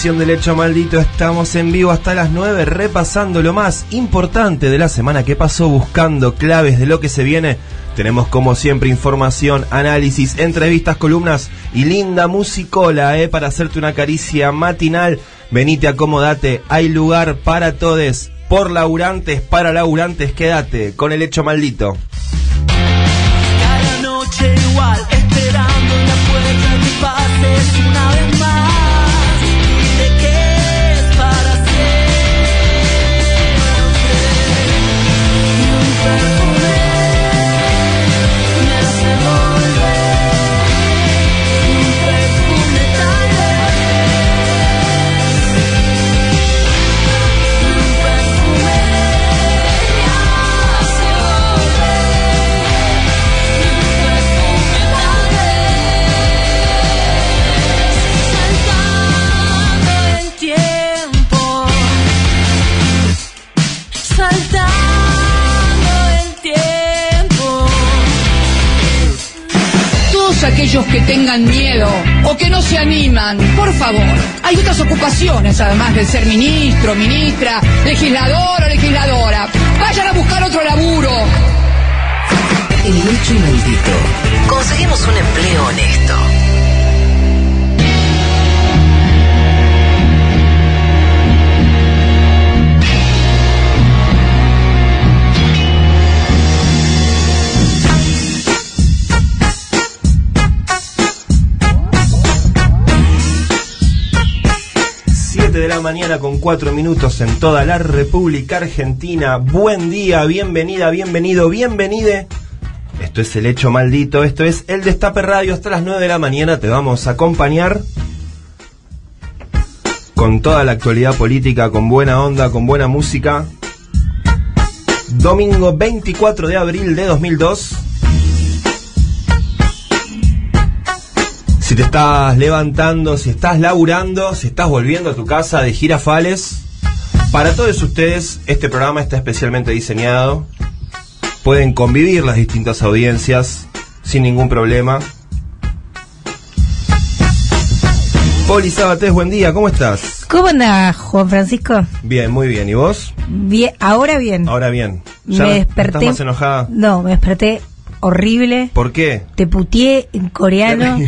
del Hecho Maldito. Estamos en vivo hasta las 9 repasando lo más importante de la semana que pasó, buscando claves de lo que se viene. Tenemos como siempre información, análisis, entrevistas, columnas y linda musicola eh, para hacerte una caricia matinal. Venite, acomodate, hay lugar para todes. Por laburantes, para laburantes, quédate con el Hecho Maldito. Cada noche igual, esperando en la puerta que pases una vez más. Aquellos que tengan miedo o que no se animan, por favor, hay otras ocupaciones además de ser ministro, ministra, legislador o legisladora. Vayan a buscar otro laburo. El hecho maldito, conseguimos un empleo honesto. Siete de la mañana con 4 minutos en toda la República Argentina. Buen día, bienvenida, bienvenido, bienvenide. Esto es el hecho maldito, esto es el Destape Radio. Hasta las 9 de la mañana te vamos a acompañar con toda la actualidad política, con buena onda, con buena música. Domingo 24 de abril de 2002. Si te estás levantando, si estás laburando, si estás volviendo a tu casa de girafales, para todos ustedes este programa está especialmente diseñado. Pueden convivir las distintas audiencias sin ningún problema. Poli Sabatés, buen día, ¿cómo estás? ¿Cómo andás, Juan Francisco? Bien, muy bien. ¿Y vos? Bien, ahora bien. Ahora bien. me no- no desperté. ¿Estás más enojada? No, me desperté horrible. ¿Por qué? Te puteé en coreano.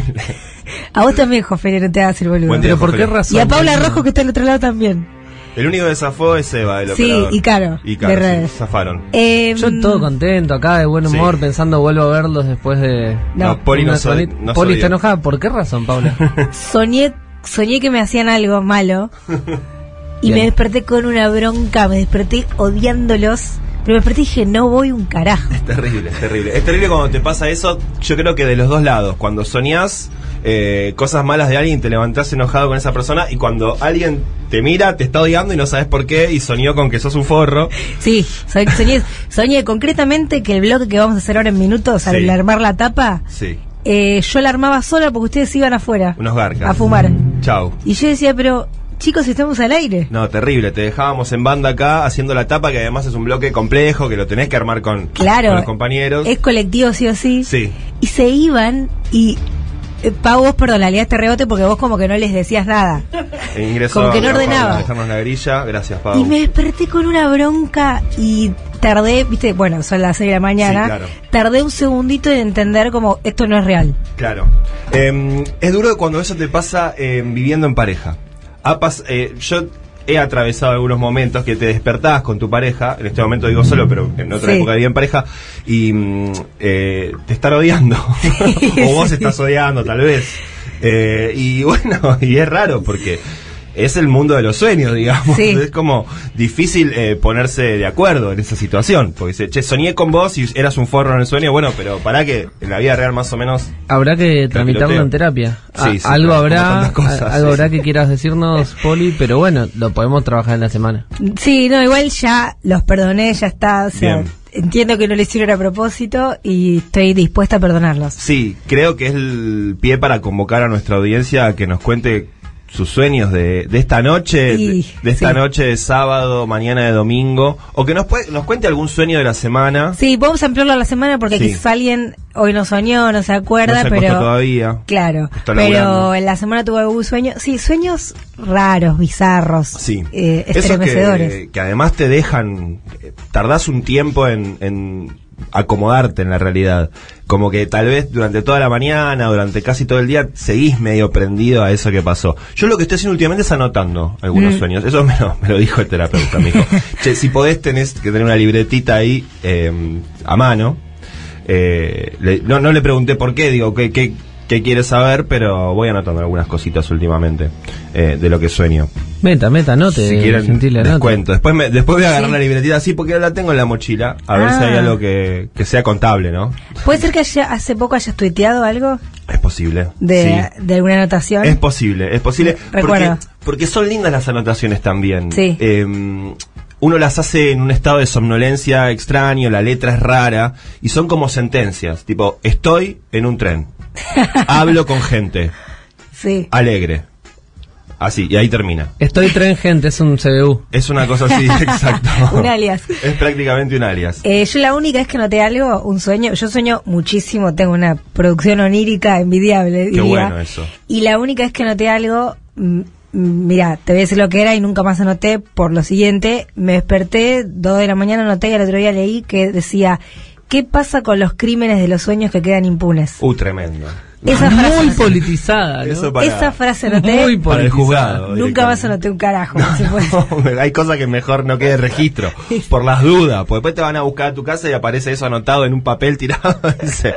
A vos también, Jofre, no te hagas el boludo. Buen día, Pero ¿por qué razón? y a Paula Rojo, que está al otro lado también. El único que zafó es Eva, el Sí, operador. y Caro, Y de Caro, sí, redes. zafaron. Eh, Yo todo contento acá, de buen humor, Sí. pensando vuelvo a verlos después de... No, No, Poli una no semanita. No Poli soy está enojada. ¿Por qué razón, Paula? soñé, soñé que me hacían algo malo. y Bien. me desperté con una bronca, me desperté odiándolos. Pero me y dije, no voy un carajo. Es terrible, es terrible. Es terrible cuando te pasa eso, yo creo que de los dos lados. Cuando soñás eh, cosas malas de alguien, te levantás enojado con esa persona y cuando alguien te mira, te está odiando y no sabes por qué y soñó con que sos un forro. Sí, so- soñé, soñé concretamente que el bloque que vamos a hacer ahora en minutos, al Sí. armar la tapa, Sí, eh, yo la armaba sola porque ustedes iban afuera unos garcas. a fumar. Chau. Y yo decía, pero chicos, estamos al aire. No, terrible. Te dejábamos en banda acá haciendo la tapa, que además es un bloque complejo, que lo tenés que armar con, Claro. con los compañeros. Es colectivo sí o sí. Sí. Y se iban y... Eh, Pau, vos, perdón, la liaste rebote porque vos como que no les decías nada. E ingresó Como que no ordenaba. dejarnos la grilla. Gracias, Pau. Y me desperté con una bronca y tardé, viste, bueno, son las 6 de la mañana, Sí, claro. tardé un segundito en entender como esto no es real. Claro. Eh, es duro cuando eso te pasa eh, viviendo en pareja. Ha eh, yo he atravesado algunos momentos que te despertás con tu pareja, en este momento digo solo, pero en otra Sí. época vivía en pareja, y mm, eh, te están odiando. o vos estás odiando, tal vez. Eh, y bueno, y es raro porque es el mundo de los sueños, digamos. Sí. Es como difícil eh, ponerse de acuerdo en esa situación. Porque dice, che, soñé con vos y eras un forro en el sueño. Bueno, pero para que en la vida real más o menos Habrá que tramitarlo en terapia. Sí, Ah, sí, algo habrá, cosas, algo sí. habrá que quieras decirnos, Poli, pero bueno, lo podemos trabajar en la semana. Sí, no, igual ya los perdoné, ya está. O sea, Bien. entiendo que no lo hicieron a propósito y estoy dispuesta a perdonarlos. Sí, creo que es el pie para convocar a nuestra audiencia a que nos cuente sus sueños de, de esta noche, Y, de, de esta sí. noche de sábado, mañana de domingo, o que nos, pue- nos cuente algún sueño de la semana. Sí, vamos a ampliarlo a la semana porque Sí. quizás alguien hoy no soñó, no se no acuerda, se acostó pero... todavía. Claro, pero en la semana tuve algún sueño. Sí, sueños raros, bizarros, Sí. eh, Esos estremecedores. que, que además te dejan, eh, tardás un tiempo en, en acomodarte en la realidad. Como que tal vez durante toda la mañana, durante casi todo el día, seguís medio prendido a eso que pasó. Yo lo que estoy haciendo últimamente es anotando algunos Mm. sueños. Eso me lo, me lo dijo el terapeuta, me dijo. che, si podés tenés que tener una libretita ahí eh, a mano. Eh, le- no, no le pregunté por qué, digo, qué, qué, qué quiere saber, pero voy anotando algunas cositas últimamente eh, de lo que sueño Meta, meta, no te si quieren, Gentile, les anote. cuento. Después, me, después voy a agarrar Sí. la libretita así porque la tengo en la mochila. A ver Ah. si hay algo que, que sea contable, ¿no? ¿Puede ser que haya- hace poco hayas tuiteado algo Es posible. de, Sí. de alguna anotación? Es posible, es posible. Porque, Recuerdo. porque son lindas las anotaciones también. Sí. Eh, uno las hace en un estado de somnolencia extraño, la letra es rara y son como sentencias. Tipo, estoy en un tren. Hablo con gente. sí. Alegre. Así, y ahí termina. Estoy tren, gente, es un CBU. Es una cosa así, exacto. Un alias. Es prácticamente un alias. Eh, yo la única vez que noté algo, un sueño, yo sueño muchísimo, tengo una producción onírica envidiable. Qué diría. bueno eso. Y la única vez que noté algo, mm, mira, te voy a decir lo que era y nunca más anoté por lo siguiente, me desperté, dos de la mañana anoté y al otro día leí que decía, ¿qué pasa con los crímenes de los sueños que quedan impunes? Uh, tremendo. Esa Muy frase, politizada, ¿no? Eso para- esa frase Muy para el politizada. juzgado. nunca más anoté un carajo. Hay cosas que mejor no quede registro, por las dudas, porque después te van a buscar a tu casa y aparece eso anotado en un papel tirado, dice,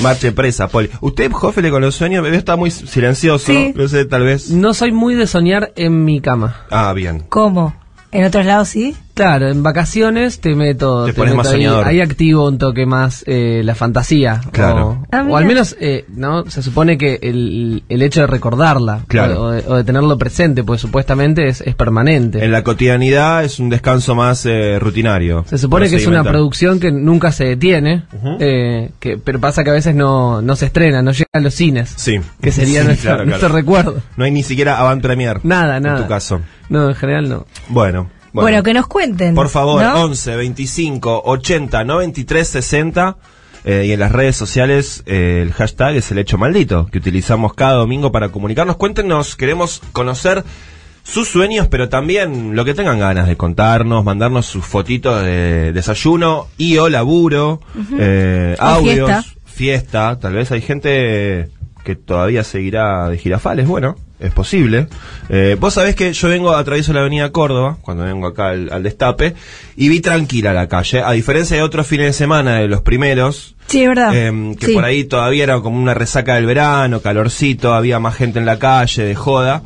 marche presa, Poli. Usted, Jofele, con los sueños, bebé, está muy silencioso, Sí. no sé, tal vez... No soy muy de soñar en mi cama. Ah, bien. ¿Cómo? ¿En otros lados sí? Claro, en vacaciones te meto, Te pones meto más ahí, soñador. ahí activo un toque más eh, la fantasía. Claro. O, Ah, o al menos, eh, ¿no? Se supone que el, el hecho de recordarla Claro. o, o de, o de tenerlo presente, pues supuestamente es, es permanente. En la cotidianidad es un descanso más eh, rutinario. Se supone que es una producción que nunca se detiene, eh, que, pero pasa que a veces no, no se estrena, no llega a los cines. Sí. Que sería Sí, nuestro, claro, claro. nuestro recuerdo. No hay ni siquiera avant premier. Nada, nada. En tu caso. No, en general no. Bueno. Bueno, que nos cuenten. Por favor, ¿no? 11 25 80 93 60. eh, y en las redes sociales eh, el hashtag es el hecho maldito, que utilizamos cada domingo para comunicarnos. Cuéntenos, queremos conocer sus sueños, pero también lo que tengan ganas de contarnos, mandarnos sus fotitos de desayuno y o laburo, eh, audios, fiesta. fiesta. Tal vez hay gente que todavía seguirá de girafales, bueno, es posible. Eh, Vos sabés que yo vengo, atravieso la avenida Córdoba, cuando vengo acá al, al destape, y vi tranquila la calle, a diferencia de otros fines de semana, de los primeros, Sí, es verdad. eh, que Sí. por ahí todavía era como una resaca del verano, calorcito, había más gente en la calle, de joda.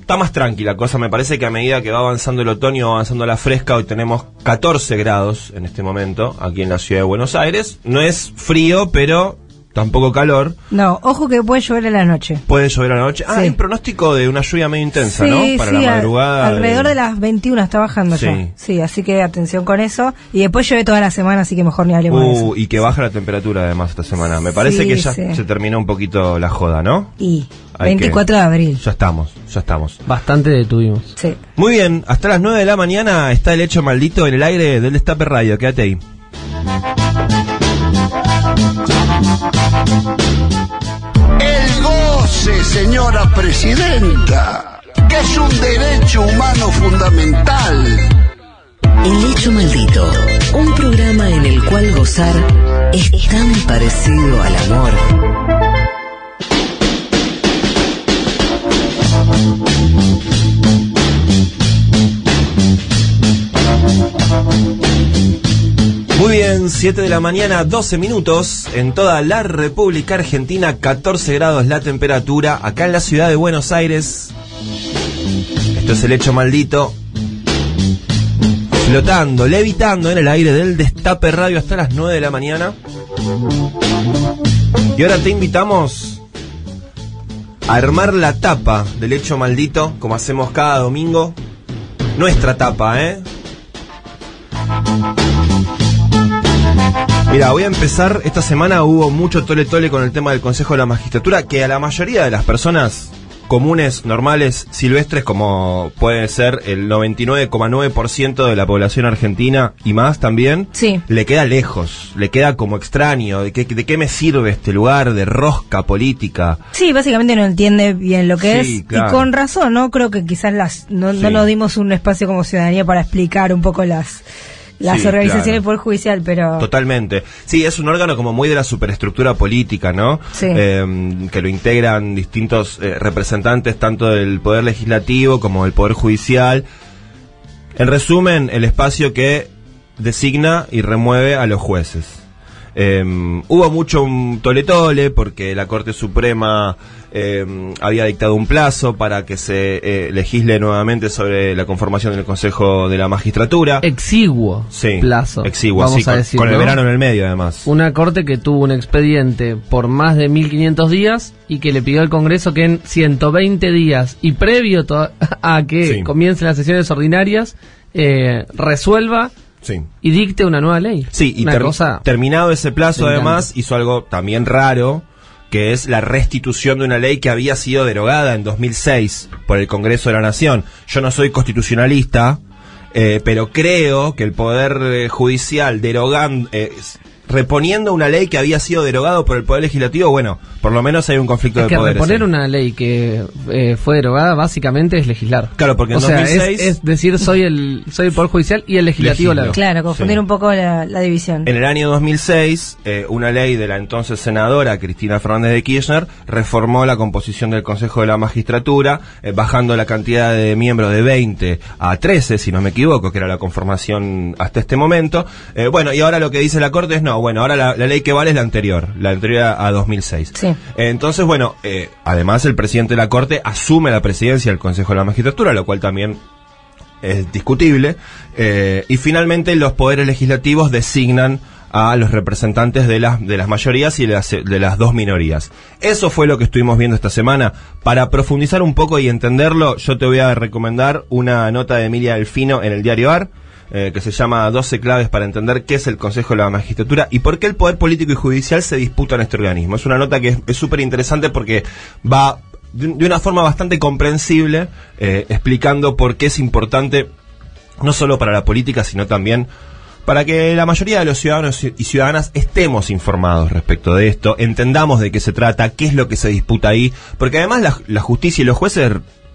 Está más tranquila cosa, me parece que a medida que va avanzando el otoño, va avanzando la fresca, hoy tenemos 14 grados en este momento, aquí en la ciudad de Buenos Aires. No es frío, pero tampoco calor. No, ojo que puede llover en la noche. Puede llover a la noche. Ah, Sí. hay un pronóstico de una lluvia medio intensa, sí, ¿no? Para sí, la a- madrugada. alrededor de las 21 está bajando Sí. ya. Sí, así que atención con eso. Y después llueve toda la semana, así que mejor ni hablemos de eso. Uh, y que baja la temperatura además esta semana. Me parece Sí, que ya sí. se terminó un poquito la joda, ¿no? Y Hay que- 24 de abril. Ya estamos, ya estamos. Bastante detuvimos. Sí. Muy bien, hasta las 9 de la mañana está el hecho maldito en el aire del Destape Radio. Quédate ahí. El goce, señora presidenta, que es un derecho humano fundamental. El hecho maldito, un programa en el cual gozar es tan parecido al amor. Muy bien, 7 de la mañana, 12 minutos. En toda la República Argentina, 14 grados la temperatura. Acá en la ciudad de Buenos Aires. Esto es el hecho maldito. Flotando, levitando en el aire del Destape Radio hasta las 9 de la mañana. Y ahora te invitamos a armar la tapa del hecho maldito, como hacemos cada domingo. Nuestra tapa, ¿eh? Mira, voy a empezar. Esta semana hubo mucho tole tole con el tema del Consejo de la Magistratura, que a la mayoría de las personas comunes, normales, silvestres, como puede ser el 99,9% de la población argentina y más también, Sí. le queda lejos, le queda como extraño. ¿De qué, de qué me sirve este lugar de rosca política? Sí, básicamente no entiende bien lo que Sí, es. claro. Y con razón, ¿no? Creo que quizás las no, Sí. no nos dimos un espacio como ciudadanía para explicar un poco las, las Sí, organizaciones claro. del Poder Judicial, pero... Totalmente. Sí, es un órgano como muy de la superestructura política, ¿no? Sí. Eh, que lo integran distintos eh, representantes, tanto del Poder Legislativo como del Poder Judicial. En resumen, el espacio que designa y remueve a los jueces. Eh, hubo mucho un tole-tole porque la Corte Suprema eh, había dictado un plazo para que se eh, legisle nuevamente sobre la conformación del Consejo de la Magistratura. Exiguo Sí, plazo. exiguo, vamos sí, a con, decir. con el verano en el medio además. Una corte que tuvo un expediente por más de 1500 días y que le pidió al Congreso que en 120 días y previo a que Sí. comiencen las sesiones ordinarias eh, resuelva Sí. y dicte una nueva ley. Sí, y una ter- cosa terminado ese plazo además hizo algo también raro, que es la restitución de una ley que había sido derogada en 2006 por el Congreso de la Nación. Yo no soy constitucionalista, eh, pero creo que el Poder eh, Judicial derogando... eh, reponiendo una ley que había sido derogado por el Poder Legislativo, bueno, por lo menos hay un conflicto es de que poderes. reponer ahí. una ley que eh, fue derogada básicamente es legislar. Claro, porque en o sea, es- 2006 es, decir, soy el soy el poder judicial y el legislativo la. Claro, confundir Sí. un poco la, la división. En el año 2006, eh, una ley de la entonces senadora Cristina Fernández de Kirchner reformó la composición del Consejo de la Magistratura, eh, bajando la cantidad de miembros de 20 a 13, si no me equivoco, que era la conformación hasta este momento. Eh, bueno, y ahora lo que dice la Corte es, no, bueno, ahora la, la ley que vale es la anterior, la anterior a, a 2006. Sí. Entonces, bueno, eh, además el presidente de la Corte asume la presidencia del Consejo de la Magistratura, lo cual también es discutible. eh, y finalmente los poderes legislativos designan a los representantes de las, de las mayorías y de las, de las dos minorías. Eso fue lo que estuvimos viendo esta semana. Para profundizar un poco y entenderlo, yo te voy a recomendar una nota de Emilia Delfino en el diario AR, eh, que se llama 12 claves para entender qué es el Consejo de la Magistratura y por qué el poder político y judicial se disputan este organismo. Es una nota que es- súper interesante porque va de una forma bastante comprensible eh, explicando por qué es importante no solo para la política, sino también para que la mayoría de los ciudadanos y ciudadanas estemos informados respecto de esto, entendamos de qué se trata, qué es lo que se disputa ahí, porque además la, la justicia y los jueces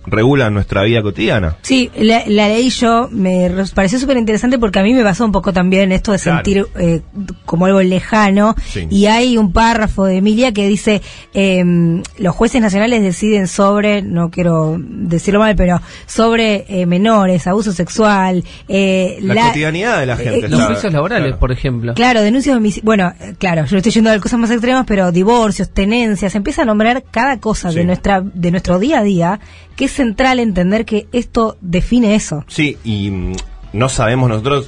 regulan nuestra vida cotidiana. Sí, la, la ley yo me re- pareció súper interesante porque a mí me pasó un poco también esto de Claro. sentir eh, como algo lejano. Sí. Y hay un párrafo de Emilia que dice, em, los jueces nacionales deciden sobre, no quiero decirlo mal, pero sobre eh, menores, abuso sexual, eh, La, cotidianidad de la gente. eh, Los juicios laborales, Claro. por ejemplo. Claro, denuncias de homicidio. Bueno, eh, claro, yo estoy yendo a cosas más extremas, pero divorcios, tenencias, empieza a nombrar cada cosa Sí. de nuestra de nuestro día a día, que es central entender que esto define eso. Sí, y mm, no sabemos nosotros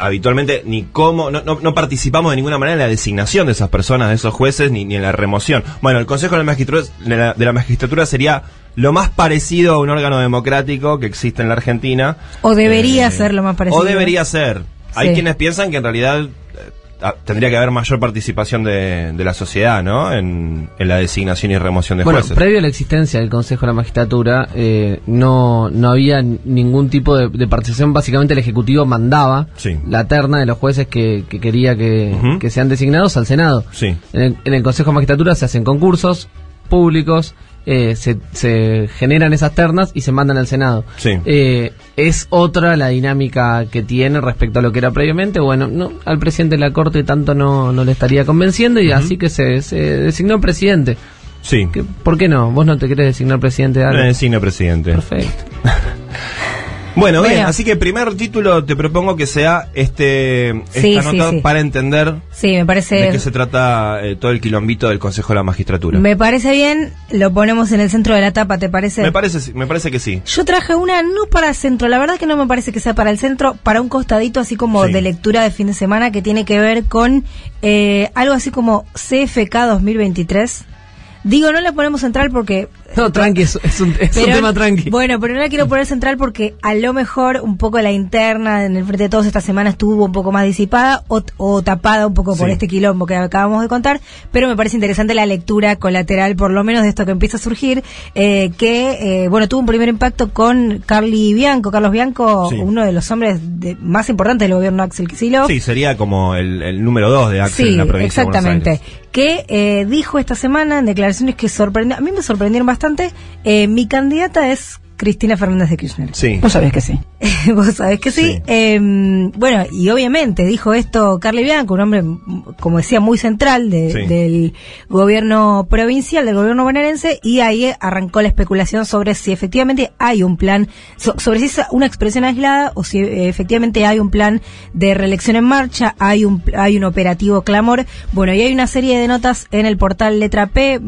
habitualmente ni cómo, no, no, no participamos de ninguna manera en la designación de esas personas, de esos jueces, ni, ni en la remoción. Bueno, el Consejo de la, Magistratura, de, la, de la Magistratura sería lo más parecido a un órgano democrático que existe en la Argentina. O debería ser lo más parecido. O debería ser. Hay Sí. quienes piensan que en realidad eh, tendría que haber mayor participación de, de la sociedad, ¿no? En, en la designación y remoción de Bueno, jueces. previo a la existencia del Consejo de la Magistratura, eh, no, no había ningún tipo de, de participación. Básicamente el Ejecutivo mandaba Sí. la terna de los jueces que, que quería que, que sean designados al Senado. Sí. En el, en el Consejo de Magistratura se hacen concursos públicos, eh, se, se generan esas ternas y se mandan al Senado. Sí. Eh, es otra la dinámica que tiene respecto a lo que era previamente. Bueno, no, al presidente de la Corte tanto no, no le estaría convenciendo y así que se, se designó presidente. Sí. ¿Qué- ¿Por qué no? ¿Vos no te querés designar presidente de algo? Me designa presidente. Perfecto. Bueno, bien, así que primer título te propongo que sea este esta Sí, nota sí, sí. para entender Sí, me parece. de qué se trata eh, todo el quilombito del Consejo de la Magistratura. Me parece bien, lo ponemos en el centro de la tapa, ¿te parece? Me parece, me parece que sí. Yo traje una no para el centro, la verdad que no me parece que sea para el centro, para un costadito así como de lectura de fin de semana que tiene que ver con eh, algo así como CFK 2023. Digo, no la ponemos central porque... No, tranqui, es, es un, es un Pero- tema tranqui. Bueno, pero no la quiero poner central porque a lo mejor un poco la interna en el Frente de Todos esta semana estuvo un poco más disipada o, o tapada un poco por este quilombo que acabamos de contar, pero me parece interesante la lectura colateral, por lo menos de esto que empieza a surgir, eh, que, eh, bueno, tuvo un primer impacto con Carly Bianco, Carlos Bianco, Sí. uno de los hombres de- más importantes del gobierno Axel Kicillof. Sí, sería como el, el número dos de Axel Sí, en la provincia de exactamente. Buenos Aires. Que eh, dijo esta semana en declaraciones que sorprendió, a mí me sorprendieron bastante. Eh, mi candidata es Cristina Fernández de Kirchner. Sí. Vos sabés que sí. Vos sabés que sí. Sí. Eh, bueno, y obviamente dijo esto Carly Bianco, un hombre, como decía, muy central de- Sí. del gobierno provincial, del gobierno bonaerense, y ahí arrancó la especulación sobre si efectivamente hay un plan, so- sobre si es una expresión aislada o si eh, efectivamente hay un plan de reelección en marcha, hay un, hay un operativo clamor. Bueno, y hay una serie de notas en el portal Letra P,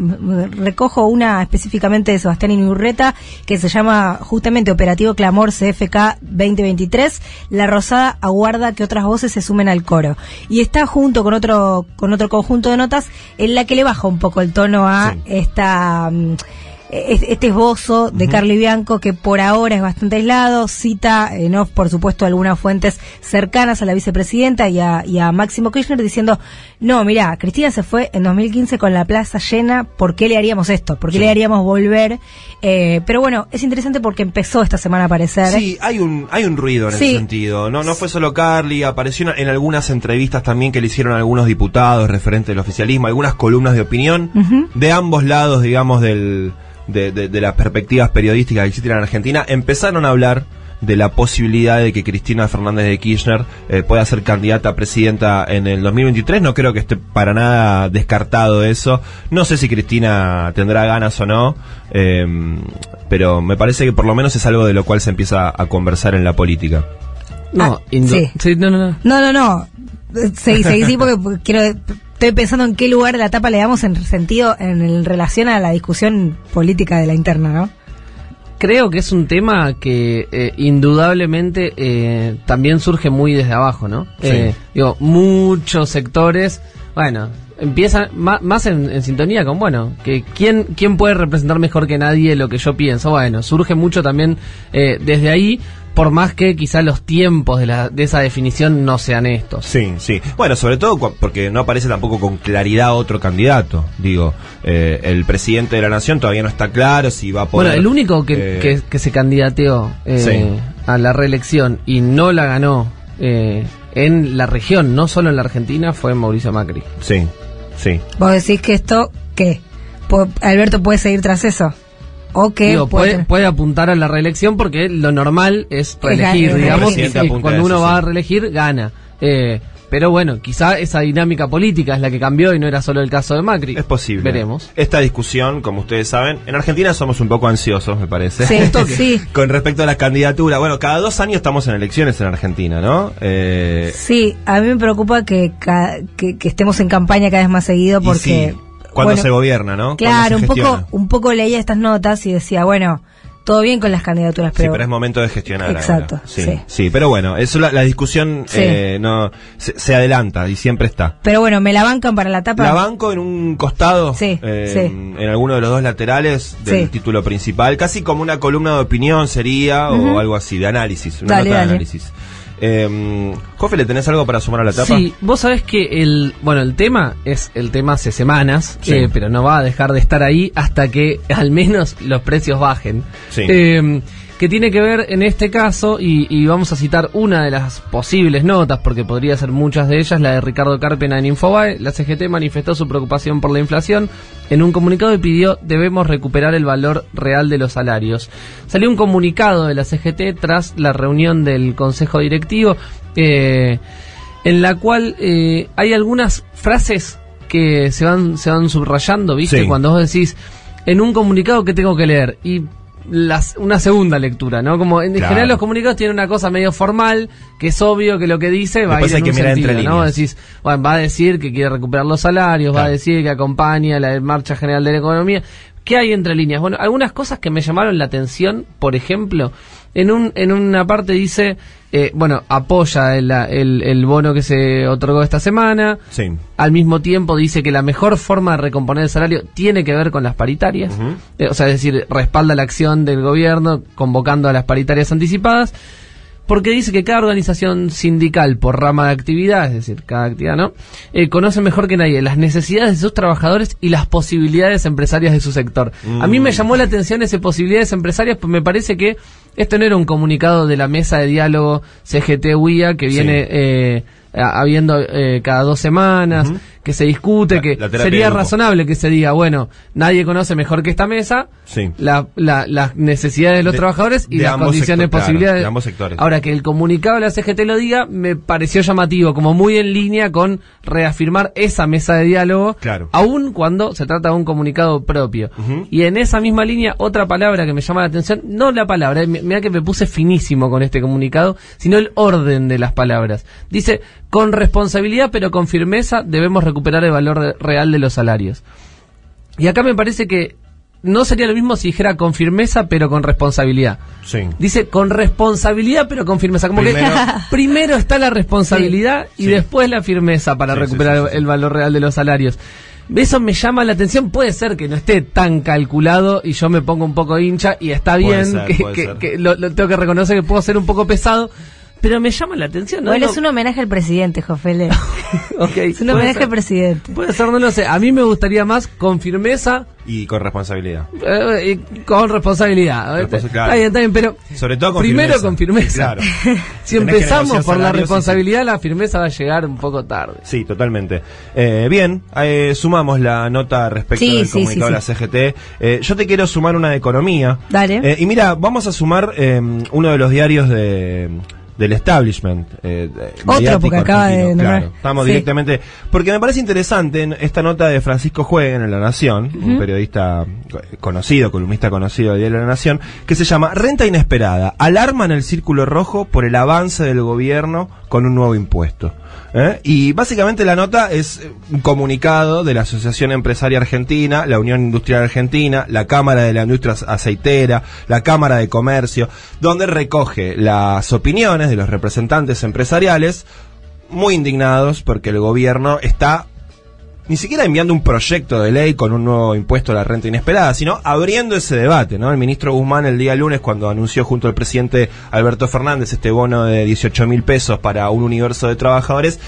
recojo una específicamente de Sebastián Inurreta, que se llama justamente Operativo Clamor CFK 2023. La Rosada aguarda que otras voces se sumen al coro. Y está junto con otro, con otro conjunto de notas en la que le baja un poco el tono a Sí. esta... mm, este esbozo de Carly Bianco que por ahora es bastante aislado, cita en off, por supuesto, algunas fuentes cercanas a la vicepresidenta y a, y a Máximo Kirchner diciendo, no, mira, Cristina se fue en 2015 con la plaza llena, ¿por qué le haríamos esto? ¿Por qué Sí. le haríamos volver? Eh, pero bueno, es interesante porque empezó esta semana a aparecer. Sí, hay un, hay un ruido en Sí. ese sentido. No, no fue solo Carly, apareció en algunas entrevistas también que le hicieron algunos diputados referentes del oficialismo, algunas columnas de opinión de ambos lados, digamos, del, de, de- de las perspectivas periodísticas que existen en Argentina. Empezaron a hablar de la posibilidad de que Cristina Fernández de Kirchner eh, pueda ser candidata a presidenta en el 2023. No creo que esté para nada descartado eso. No sé si Cristina tendrá ganas o no, eh, pero me parece que por lo menos es algo de lo cual se empieza a conversar en la política. No, Ah, sí. sí, no, no, no. No, no, no. Seguí, seguí, sí, porque quiero. Estoy pensando en qué lugar de la tapa le damos en sentido, en el- relación a la discusión política de la interna, ¿no? Creo que es un tema que eh, indudablemente eh, también surge muy desde abajo, ¿no? Sí. Eh, digo, muchos sectores, bueno, empiezan más en, en sintonía con, bueno, que quién, quién puede representar mejor que nadie lo que yo pienso. Bueno, surge mucho también eh, desde ahí, por más que quizá los tiempos de, la, de esa definición no sean estos. Sí, sí. Bueno, sobre todo porque no aparece tampoco con claridad otro candidato. Digo, eh, el presidente de la nación todavía no está claro si va a poder. Bueno, el único que, eh, que, que se candidateó eh, Sí. a la reelección y no la ganó eh, en la región, no solo en la Argentina, fue Mauricio Macri. Sí, sí. Vos decís que esto, ¿qué? Alberto puede seguir tras eso. O que Digo, puede, puede- puede apuntar a la reelección porque lo normal es reelegir, digamos, y cuando eso, uno va a reelegir, gana. Eh, pero bueno, quizá esa dinámica política es la que cambió y no era solo el caso de Macri. Es posible. Veremos. Esta discusión, como ustedes saben, en Argentina somos un poco ansiosos, me parece. Sí, sí. Con respecto a las candidaturas. Bueno, cada dos años estamos en elecciones en Argentina, ¿no? Eh, Sí, a mí me preocupa que, que, que estemos en campaña cada vez más seguido y porque... cuando bueno, se gobierna, ¿no? Claro, un poco, un poco leía estas notas y decía, bueno, todo bien con las candidaturas, pero... sí, pero es momento de gestionar. Exacto, ahora. Sí, sí. sí, pero bueno, eso la, la discusión Sí. eh, no se, se adelanta y siempre está. Pero bueno, me la bancan para la tapa. La banco en un costado, Sí, eh, sí. en alguno de los dos laterales del título principal, casi como una columna de opinión sería o algo así, de análisis, una Dale, nota de dale. análisis. Eh, Jofe, ¿le tenés algo para sumar a la tapa? Sí, vos sabés que el, bueno, el tema es el tema hace semanas, Sí. eh, pero no va a dejar de estar ahí hasta que al menos los precios bajen. Sí. Eh, que tiene que ver en este caso, y, y vamos a citar una de las posibles notas, porque podría ser muchas de ellas, la de Ricardo Carpena en Infobae. La CGT manifestó su preocupación por la inflación en un comunicado y pidió debemos recuperar el valor real de los salarios. Salió un comunicado de la CGT tras la reunión del Consejo Directivo, eh, en la cual eh, hay algunas frases que se van, se van subrayando, ¿viste? Sí. Cuando vos decís, en un comunicado que tengo que leer, y las- una segunda lectura, ¿no? Como en Claro. general los comunicados tienen una cosa medio formal, que es obvio que lo que dice va Después a ir en un sentido, entre ¿no? Decís, bueno, va a decir que quiere recuperar los salarios, va a decir que acompaña la marcha general de la economía. ¿Qué hay entre líneas? Bueno, algunas cosas que me llamaron la atención, por ejemplo, en un en una parte dice, eh, bueno, apoya el, el, el bono que se otorgó esta semana, Sí. al mismo tiempo dice que la mejor forma de recomponer el salario tiene que ver con las paritarias. Eh, o sea, es decir, respalda la acción del gobierno convocando a las paritarias anticipadas. Porque dice que cada organización sindical por rama de actividad, es decir, cada actividad, ¿no? Eh, conoce mejor que nadie las necesidades de sus trabajadores y las posibilidades empresarias de su sector. A mí me llamó la atención ese posibilidades empresarias, pues me parece que esto no era un comunicado de la mesa de diálogo CGT-UIA que Sí. viene eh, habiendo eh, cada dos semanas, que se discute, La- que la sería razonable que se diga, bueno, nadie conoce mejor que esta mesa Sí. la- la- las necesidades de los De- trabajadores y las condiciones, sector- claro, posibilidades. de ambos sectores. Ahora, que el comunicado de la CGT lo diga, me pareció llamativo, como muy en línea con reafirmar esa mesa de diálogo, Claro. aun cuando se trata de un comunicado propio. Y en esa misma línea, otra palabra que me llama la atención, no la palabra, eh, mi- mira que me puse finísimo con este comunicado, sino el orden de las palabras. Dice, con responsabilidad pero con firmeza debemos recuperar el valor real de los salarios. Y acá me parece que no sería lo mismo si dijera con firmeza pero con responsabilidad. Sí. Dice con responsabilidad pero con firmeza. Como Primero- que primero está la responsabilidad y Sí. después la firmeza para Sí, recuperar el valor real de los salarios. Eso me llama la atención. Puede ser que no esté tan calculado y yo me pongo un poco hincha y está Puede bien ser, que, puede que- ser. que lo, lo tengo que reconocer que puedo ser un poco pesado, pero me llama la atención. ¿no? Bueno, No- es un homenaje al presidente, Jofele. Ok, es un homenaje ser. al presidente. Puede ser, no lo sé. A mí me gustaría más con firmeza Y con responsabilidad. eh, y con responsabilidad. Responsa- claro. Está bien, está bien, pero Sobre todo con primero firmeza. con firmeza. Claro. si Tenés empezamos por la salarios, sí, sí. responsabilidad, la firmeza va a llegar un poco tarde. Sí, totalmente. Eh, bien, eh, sumamos la nota respecto Sí, del sí, comunicado sí, de la CGT. Eh, yo te quiero sumar una de economía. Dale. Eh, y mira, vamos a sumar eh, uno de los diarios de del establishment. eh, de- Otro, porque acaba de argentino, nombrar. Claro, estamos Sí. directamente. Porque me parece interesante esta nota de Francisco Jueguen en La Nación, un periodista co- conocido, columnista conocido diario La Nación, que se llama Renta Inesperada. Alarma en el círculo rojo por el avance del gobierno con un nuevo impuesto. ¿Eh? Y básicamente la nota es eh, un comunicado de la Asociación Empresaria Argentina, la Unión Industrial Argentina, la Cámara de la Industria Aceitera, la Cámara de Comercio, donde recoge las opiniones de los representantes empresariales muy indignados porque el gobierno está ni siquiera enviando un proyecto de ley con un nuevo impuesto a la renta inesperada, sino abriendo ese debate, ¿no? El ministro Guzmán el día lunes, cuando anunció junto al presidente Alberto Fernández este bono de 18 mil pesos para un universo de trabajadores,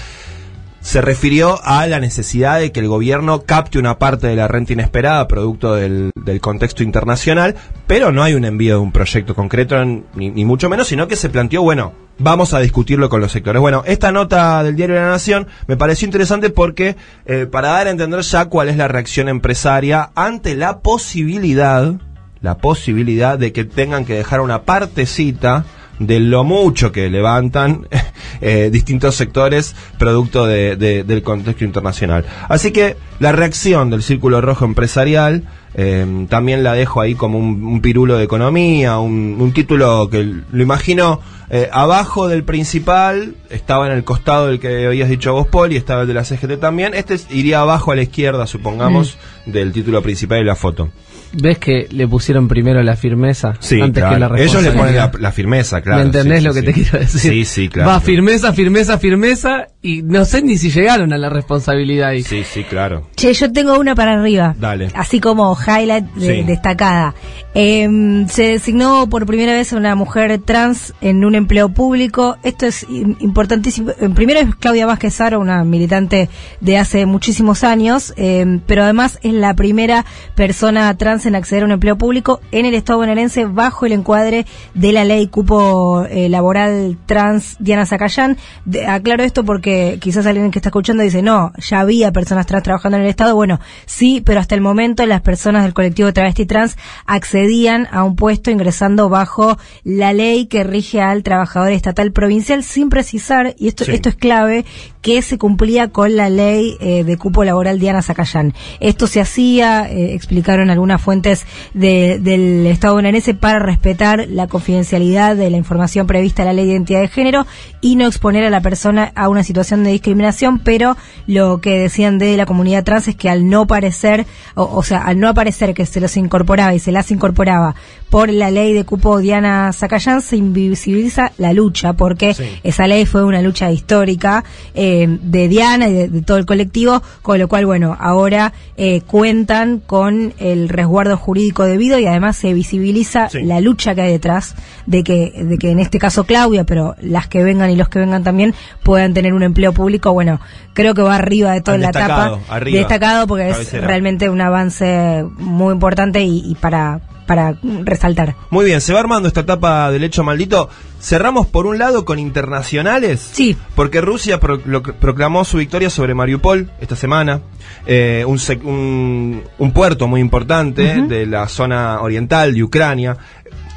se refirió a la necesidad de que el gobierno capte una parte de la renta inesperada producto del, del contexto internacional, pero no hay un envío de un proyecto concreto, ni, ni mucho menos, sino que se planteó, bueno, vamos a discutirlo con los sectores. Bueno, esta nota del diario de la Nación me pareció interesante porque, eh, para dar a entender ya cuál es la reacción empresaria ante la posibilidad, la posibilidad de que tengan que dejar una partecita de lo mucho que levantan eh, distintos sectores producto de- de- del contexto internacional. Así que la reacción del Círculo Rojo Empresarial eh, también la dejo ahí como un, un pirulo de economía, un, un título que lo imagino eh, abajo del principal, estaba en el costado del que habías dicho vos, Paul, y estaba el de la CGT también. Este es- iría abajo a la izquierda, supongamos, del título principal y la foto. ¿Ves que le pusieron primero la firmeza Sí, antes claro. que la Ellos le ponen la, responsabilidad? la firmeza, claro. ¿Me entendés sí, lo sí, que sí. te quiero decir? Sí, sí, claro. Va firmeza, firmeza, firmeza y no sé ni si llegaron a la responsabilidad ahí. Sí, sí, claro. Che, yo tengo una para arriba. Dale. Así como highlight de- Sí. destacada. Em, se designó por primera vez a una mujer trans en un empleo público. Esto es im- importantísimo. En primero es Claudia Vázquez Saro, una militante de hace muchísimos años, em, pero además es la primera persona trans en acceder a un empleo público en el Estado bonaerense bajo el encuadre de la ley cupo eh, laboral trans Diana Zacayán. De- aclaro esto porque quizás alguien que está escuchando dice, no, ya había personas trans trabajando en el Estado. Bueno, sí, pero hasta el momento las personas del colectivo travesti trans accedían a un puesto ingresando bajo la ley que rige al trabajador estatal provincial sin precisar, y esto, Sí. esto es clave, que se cumplía con la ley eh, de cupo laboral Diana Zacayán. Esto se hacía, eh, explicaron algunas fuentes de- del Estado bonaerense, para respetar la confidencialidad de la información prevista en la ley de identidad de género y no exponer a la persona a una situación de discriminación, pero lo que decían de la comunidad trans es que al no parecer, o, o sea, al no aparecer que se los incorporaba y se las incorporaba por la ley de cupo Diana Zacayán, se invisibiliza la lucha, porque Sí. esa ley fue una lucha histórica eh, de Diana y de, de todo el colectivo, con lo cual, bueno, ahora eh, cuentan con el resguardo jurídico debido y además se visibiliza Sí. la lucha que hay detrás de que, de que en este caso Claudia, pero las que vengan y los que vengan también puedan tener un empleo público, bueno, creo que va arriba de toda la etapa. arriba. Destacado porque Cabecera. es realmente un avance muy importante y, y para, para resaltar. Muy bien, se va armando esta etapa del hecho maldito. Cerramos por un lado con internacionales. Sí. Porque Rusia pro- lo- proclamó su victoria sobre Mariupol esta semana. eh, un, un- un puerto muy importante de la zona oriental de Ucrania.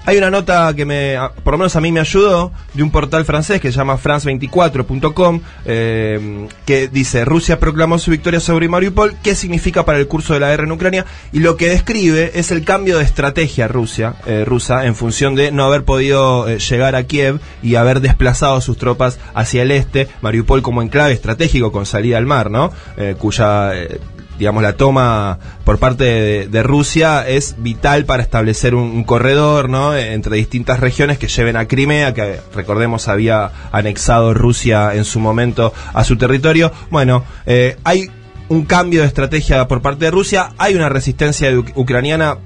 Hay una nota que me, por lo menos a mí me ayudó, de un portal francés que se llama france24.com, eh, que dice, Rusia proclamó su victoria sobre Mariupol, ¿qué significa para el curso de la guerra en Ucrania? Y lo que describe es el cambio de estrategia Rusia, eh, rusa en función de no haber podido eh, llegar a Kiev y haber desplazado sus tropas hacia el este, Mariupol como enclave estratégico con salida al mar, ¿no? Eh, cuya... digamos, la toma por parte de, Rusia es vital para establecer un, un corredor, ¿no? Entre distintas regiones que lleven a Crimea, que recordemos había anexado Rusia en su momento a su territorio. Bueno, eh, hay un cambio de estrategia por parte de Rusia, hay una resistencia ucraniana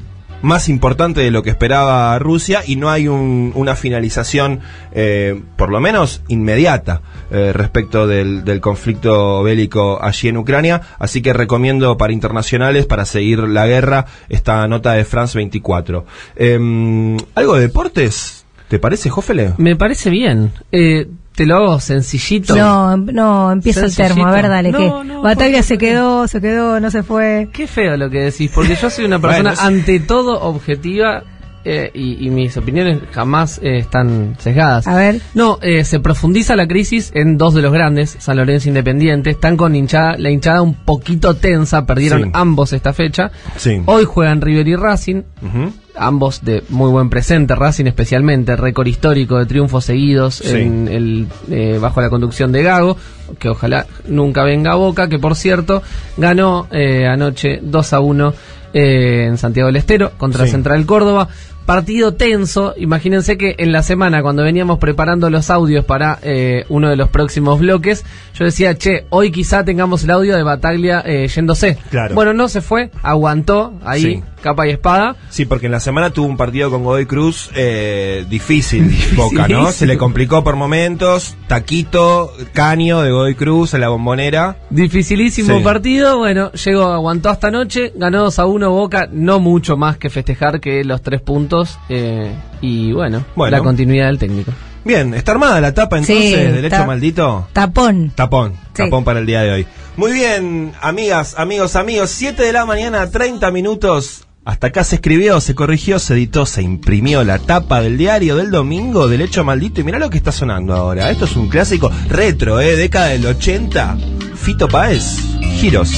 más importante de lo que esperaba Rusia y no hay un- una finalización, eh, por lo menos inmediata, eh, respecto del, conflicto bélico allí en Ucrania. Así que recomiendo para internacionales, para seguir la guerra, esta nota de France 24. Em, ¿Algo de deportes? ¿Te parece, Jofele? Me parece bien. Eh, te lo hago sencillito. No, em- no, empieza el termo, a ver, dale, No, que no, Bataglia se quedó, se quedó, no se fue. Qué feo lo que decís, porque yo soy una persona Bueno, sí. ante todo objetiva eh, y, y mis opiniones jamás eh, están sesgadas. A ver. No, eh, se profundiza la crisis en dos de los grandes, San Lorenzo Independiente. Están con hinchada, la hinchada un poquito tensa, perdieron Sí. ambos esta fecha. Sí. Hoy juegan River y Racing. Ujú. Ambos de muy buen presente, Racing especialmente, récord histórico de triunfos seguidos Sí. en el, eh, bajo la conducción de Gago, que ojalá nunca venga a Boca, que por cierto ganó eh, anoche 2 a 1 eh, en Santiago del Estero contra Sí. Central Córdoba. Partido tenso, imagínense que en la semana cuando veníamos preparando los audios para eh, uno de los próximos bloques, yo decía, che, hoy quizá tengamos el audio de Bataglia eh, yéndose. Claro. Bueno, no se fue, aguantó ahí, Sí. capa y espada. Sí, porque en la semana tuvo un partido con Godoy Cruz eh, difícil, Boca, ¿no? Se le complicó por momentos, taquito, caño de Godoy Cruz en la bombonera. Dificilísimo Sí. partido, bueno, llegó, aguantó hasta anoche, ganó 2 a 1 Boca, no mucho más que festejar que los tres puntos eh, y bueno, Bueno. la continuidad del técnico. Bien, ¿está armada la tapa entonces Sí, del hecho maldito? Tapón. Tapón, Sí. tapón para el día de hoy. Muy bien, amigas, amigos, amigos, 7 de la mañana, 30 minutos. Hasta acá se escribió, se corrigió, se editó, se imprimió la tapa del diario del domingo del hecho maldito. Y mirá lo que está sonando ahora. Esto es un clásico retro, ¿eh? Década del 80. Fito Páez, giros.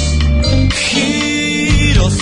giros.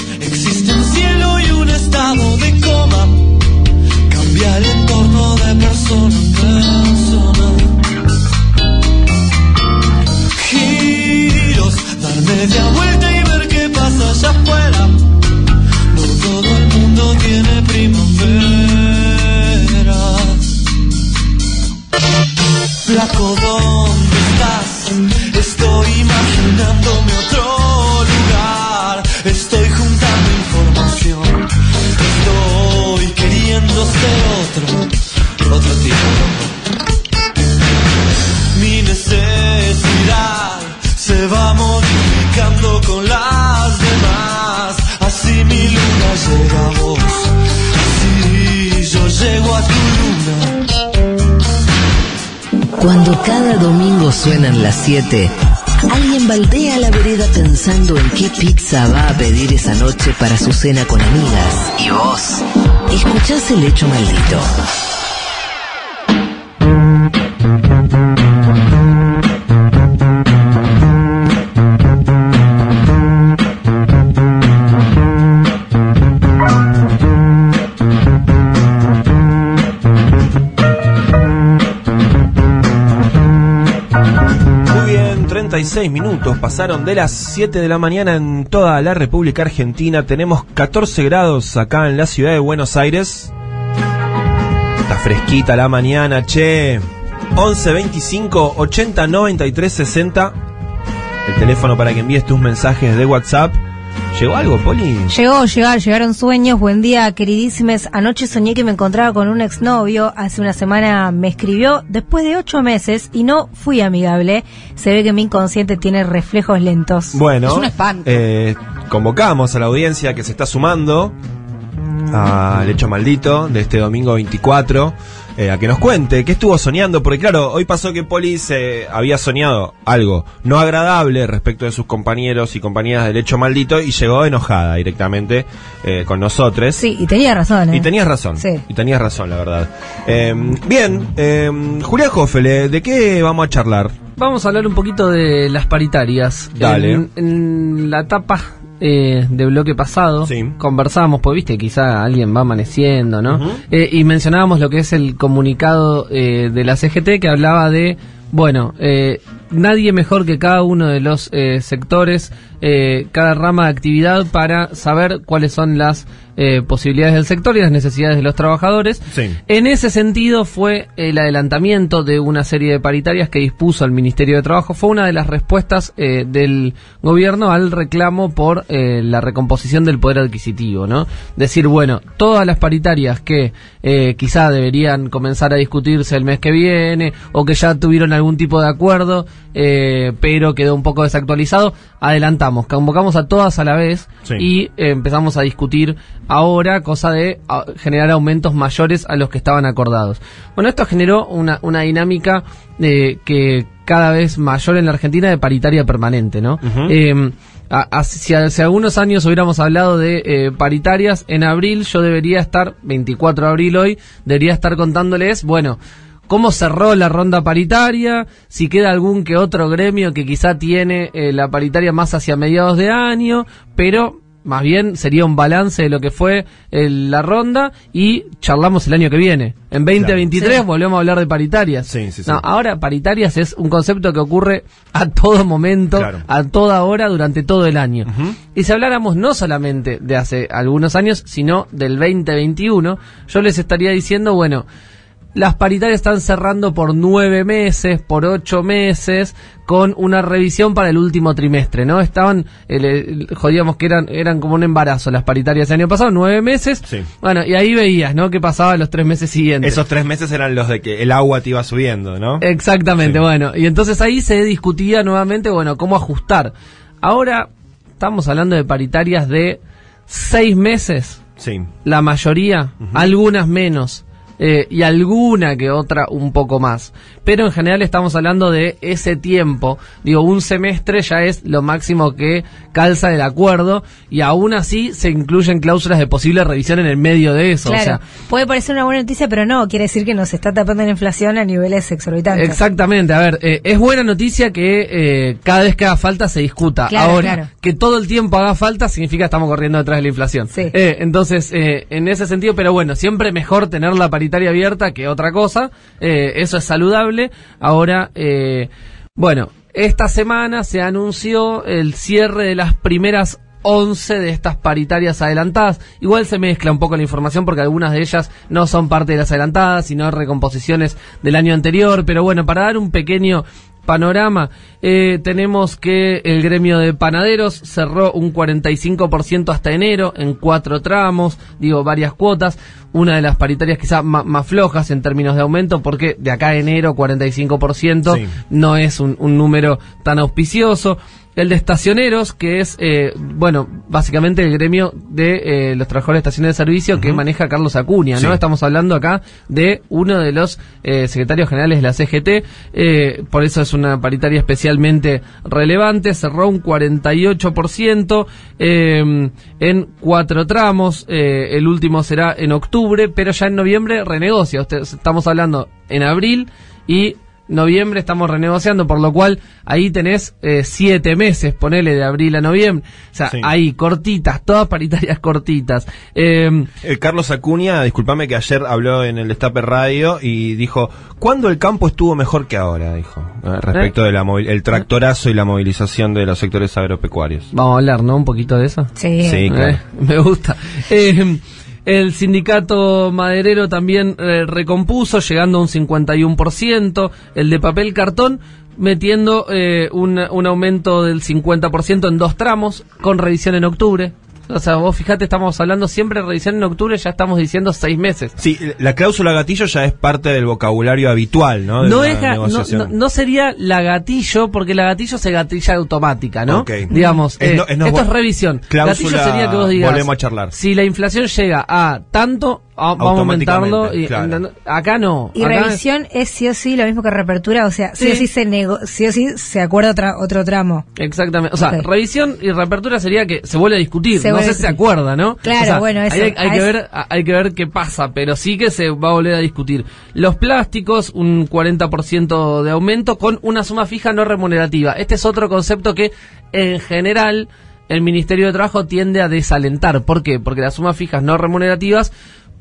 7, alguien baldea la vereda pensando en qué pizza va a pedir esa noche para su cena con amigas. Y vos, escuchás el hecho maldito. 36 minutos pasaron de las 7 de la mañana en toda la República Argentina. Tenemos 14 grados acá en la ciudad de Buenos Aires. Está fresquita la mañana, che. 11 25 80 93 60. El teléfono para que envíes tus mensajes de WhatsApp. ¿Llegó algo, Poli? Llegó, llegar, llegaron sueños. Buen día, queridísimes. Anoche soñé que me encontraba con un exnovio. Hace una semana me escribió después de ocho meses y no fui amigable. Se ve que mi inconsciente tiene reflejos lentos. Bueno, Es un espanto. eh, convocamos a la audiencia que se está sumando al hecho maldito de este domingo 24 eh, a que nos cuente qué estuvo soñando, porque claro, hoy pasó que Poli se había soñado algo no agradable respecto de sus compañeros y compañeras del hecho maldito y llegó enojada directamente eh, con nosotros. Sí, y tenía razón. ¿eh? Y tenías razón. Sí. Y tenías razón, la verdad. Eh, bien, eh, Julián Jofele, ¿de qué vamos a charlar? Vamos a hablar un poquito de las paritarias. Dale. En, en la etapa eh, de bloque pasado Sí. conversábamos, pues viste, quizá alguien va amaneciendo, ¿no? Eh, y mencionábamos lo que es el comunicado eh, de la CGT que hablaba de, bueno, eh, nadie mejor que cada uno de los eh, sectores, eh, cada rama de actividad para saber cuáles son las eh, posibilidades del sector y las necesidades de los trabajadores. Sí. En ese sentido fue el adelantamiento de una serie de paritarias que dispuso el Ministerio de Trabajo. Fue una de las respuestas eh, del gobierno al reclamo por eh, la recomposición del poder adquisitivo, ¿no? Decir, bueno, todas las paritarias que eh, quizá deberían comenzar a discutirse el mes que viene o que ya tuvieron algún tipo de acuerdo, eh, pero quedó un poco desactualizado, adelantamos, convocamos a todas a la vez Sí. y eh, empezamos a discutir ahora, cosa de a, generar aumentos mayores a los que estaban acordados. Bueno, esto generó una, una dinámica eh, que cada vez mayor en la Argentina de paritaria permanente, ¿no? Eh, a- a- si hace algunos años hubiéramos hablado de eh, paritarias, en abril yo debería estar, 24 de abril hoy, debería estar contándoles, bueno, cómo cerró la ronda paritaria, si queda algún que otro gremio que quizá tiene eh, la paritaria más hacia mediados de año, pero más bien sería un balance de lo que fue eh, la ronda y charlamos el año que viene. En 2023 Sí. volvemos a hablar de paritarias. Sí, sí, sí. No, ahora paritarias es un concepto que ocurre a todo momento, Claro. a toda hora, durante todo el año. Y si habláramos no solamente de hace algunos años, sino del 2021, yo les estaría diciendo, bueno, las paritarias están cerrando por nueve meses, por ocho meses, con una revisión para el último trimestre, ¿no? Estaban, el- el- jodíamos que eran, eran como un embarazo las paritarias el año pasado, nueve meses. Sí. Bueno, y ahí veías, ¿no? ¿Qué pasaba los tres meses siguientes? Esos tres meses eran los de que el agua te iba subiendo, ¿no? Exactamente, Sí. bueno. Y entonces ahí se discutía nuevamente, bueno, cómo ajustar. Ahora estamos hablando de paritarias de seis meses, Sí. la mayoría, algunas menos. Eh, y alguna que otra un poco más. Pero en general estamos hablando de ese tiempo. Digo, un semestre ya es lo máximo que calza del acuerdo y aún así se incluyen cláusulas de posible revisión en el medio de eso. Claro, O sea, puede parecer una buena noticia, pero no, quiere decir que nos está tapando la inflación a niveles exorbitantes. Exactamente, a ver, eh, es buena noticia que eh, cada vez que haga falta se discuta. Claro, Ahora, claro. que todo el tiempo haga falta significa que estamos corriendo detrás de la inflación. Sí. Eh, entonces, eh, en ese sentido, pero bueno, siempre mejor tener la paritaria abierta que otra cosa. eh, eso es saludable. Ahora, eh, bueno, esta semana se anunció el cierre de las primeras 11 de estas paritarias adelantadas. Igual se mezcla un poco la información porque algunas de ellas no son parte de las adelantadas, sino recomposiciones del año anterior. Pero bueno, para dar un pequeño panorama, eh, tenemos que el gremio de panaderos cerró un 45% hasta enero en cuatro tramos, digo, varias cuotas. Una de las paritarias quizá más flojas en términos de aumento, porque de acá a enero 45% Sí. no es un, un número tan auspicioso. El de estacioneros, que es, eh, bueno, básicamente el gremio de eh, los trabajadores de estaciones de servicio que maneja Carlos Acuña, ¿no? Estamos hablando acá de uno de los eh, secretarios generales de la CGT, eh, por eso es una paritaria especialmente relevante, cerró un 48% eh, en cuatro tramos, el último será en octubre, pero ya en noviembre renegocia, Usted- estamos hablando en abril y noviembre estamos renegociando, por lo cual ahí tenés eh, siete meses, ponele de abril a noviembre. O sea, Sí. ahí cortitas, todas paritarias cortitas. Eh, Eh, Carlos Acuña, discúlpame que ayer habló en el Destape Radio y dijo, ¿cuándo el campo estuvo mejor que ahora? Dijo, eh, respecto del el tractorazo y la movilización de los sectores agropecuarios. vamos a hablar, ¿no? Un poquito de eso. Sí. Sí, claro. Eh, me gusta. El sindicato maderero también eh, recompuso, llegando a un 51%. El de papel cartón metiendo eh, un, un aumento del 50% en dos tramos, con revisión en octubre. O sea, vos fijate, estamos hablando siempre revisión en octubre, ya estamos diciendo seis meses. Sí, la cláusula gatillo ya es parte del vocabulario habitual, ¿no? No, es no, no- no sería la gatillo, porque la gatillo se gatilla automática, ¿no? Ok. Digamos, Es eh, no- es no- esto es revisión. Cláusula, gatillo sería que vos digas, volvemos a charlar. si la inflación llega a tanto, vamos a aumentarlo. Y, Claro. acá no. Y acá- revisión es sí o sí lo mismo que reapertura, o sea, sí, Sí. o sí se nego sí o sí se acuerda otra, otro tramo. Exactamente. O sea, revisión y reapertura sería que se vuelve a discutir. Se no sé si se acuerda, ¿no? Claro, O sea, bueno, eso- hay, hay que eso- ver, hay que ver qué pasa, pero sí que se va a volver a discutir. Los plásticos, un 40% de aumento con una suma fija no remunerativa. Este es otro concepto que, en general, el Ministerio de Trabajo tiende a desalentar. ¿Por qué? Porque las sumas fijas no remunerativas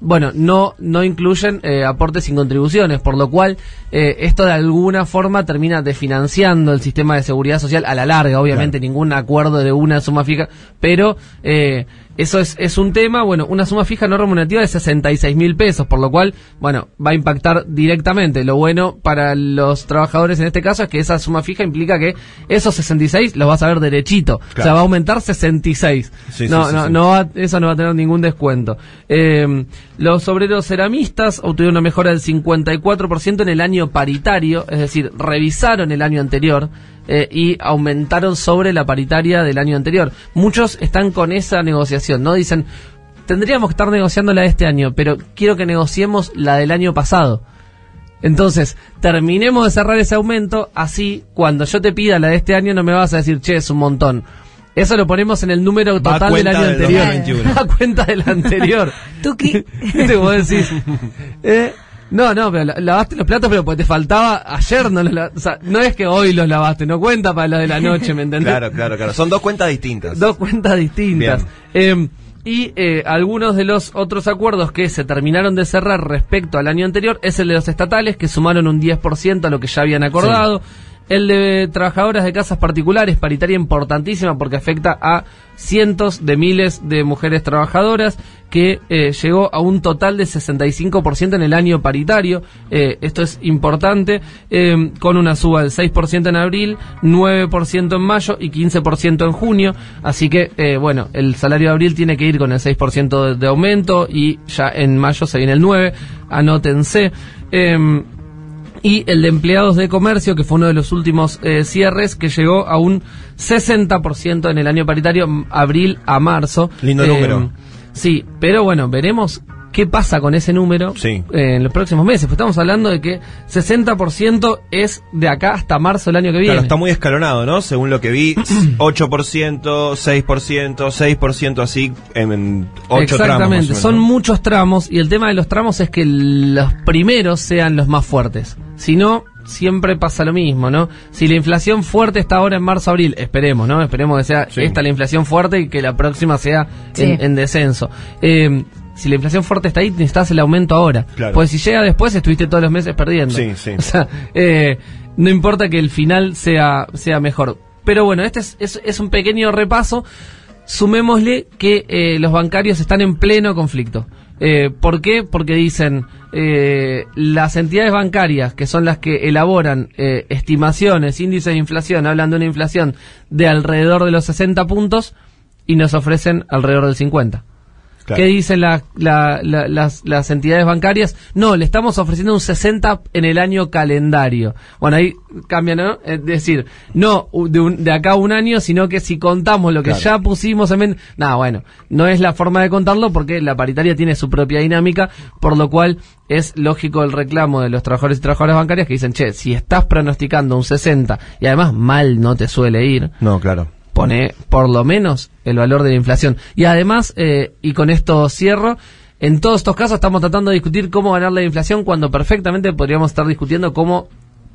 bueno, no, no incluyen eh, aportes sin contribuciones, por lo cual eh, esto de alguna forma termina desfinanciando el sistema de seguridad social a la larga, obviamente ningún acuerdo de una suma fija, pero eh, eso es, es un tema, bueno, una suma fija no remunerativa de 66 mil pesos, por lo cual, bueno, va a impactar directamente. Lo bueno para los trabajadores en este caso es que esa suma fija implica que esos 66 los vas a ver derechito, o sea, Claro. va a aumentar 66. Sí, no, sí, no, no va- eso no va a tener ningún descuento. Eh, los obreros ceramistas obtuvieron una mejora del 54% en el año paritario, es decir, revisaron el año anterior eh, y aumentaron sobre la paritaria del año anterior. Muchos están con esa negociación, ¿no? Dicen, tendríamos que estar negociando la de este año, pero quiero que negociemos la del año pasado. Entonces, terminemos de cerrar ese aumento, así cuando yo te pida la de este año no me vas a decir, che, es un montón. Eso lo ponemos en el número total del año del anterior. 2021. A cuenta del anterior. ¿Viste cómo decís? Eh, no, no, pero la- lavaste los platos, pero porque te faltaba ayer, no los la- o sea, no es que hoy los lavaste, no cuenta para los de la noche, ¿me entendés? Claro, claro, claro. Son dos cuentas distintas. Dos cuentas distintas. Eh, y eh, algunos de los otros acuerdos que se terminaron de cerrar respecto al año anterior es el de los estatales, que sumaron un 10% a lo que ya habían acordado. El de trabajadoras de casas particulares, paritaria importantísima porque afecta a cientos de miles de mujeres trabajadoras, que eh, llegó a un total de 65% en el año paritario. Eh, esto es importante, eh, con una suba del 6% en abril, 9% en mayo y 15% en junio. Así que, eh, bueno, el salario de abril tiene que ir con el 6% de, de aumento y ya en mayo se viene el 9%. Anótense. Em, y el de empleados de comercio, que fue uno de los últimos eh, cierres, que llegó a un 60% en el año paritario, abril a marzo. Lindo Eh, número. Sí, pero bueno, veremos qué pasa con ese número Sí. eh, en los próximos meses. Pues estamos hablando de que 60% es de acá hasta marzo del año que viene. Claro, está muy escalonado, ¿no? Según lo que vi, 8%, 6%, 6% así en, en 8 tramos. Exactamente, son muchos tramos y el tema de los tramos es que los primeros sean los más fuertes. Si no, siempre pasa lo mismo, ¿no? Si la inflación fuerte está ahora en marzo-abril, esperemos, ¿no? Esperemos que sea Sí. esta la inflación fuerte y que la próxima sea Sí. en, en descenso. Eh, si la inflación fuerte está ahí, necesitas el aumento ahora. Claro. Pues si llega después, estuviste todos los meses perdiendo. Sí, sí. O sea, eh, no importa que el final sea, sea mejor. Pero bueno, este es, es, es un pequeño repaso. Sumémosle que eh, los bancarios están en pleno conflicto. Eh, ¿Por qué? Porque dicen eh, las entidades bancarias, que son las que elaboran eh, estimaciones, índices de inflación, hablan de una inflación de alrededor de los 60 puntos y nos ofrecen alrededor del 50. Claro. ¿Qué dicen la- la- la- las, las entidades bancarias? No, le estamos ofreciendo un 60 en el año calendario. Bueno, ahí cambia, ¿no? Es decir, no de, un- de acá a un año, sino que si contamos lo que Claro. ya pusimos en... No, bueno, no es la forma de contarlo porque la paritaria tiene su propia dinámica, por lo cual es lógico el reclamo de los trabajadores y trabajadoras bancarias que dicen, che, si estás pronosticando un 60 y además mal no te suele ir, No, claro. Pone por lo menos el valor de la inflación. Y además, eh, y con esto cierro, en todos estos casos estamos tratando de discutir cómo ganar la inflación cuando perfectamente podríamos estar discutiendo cómo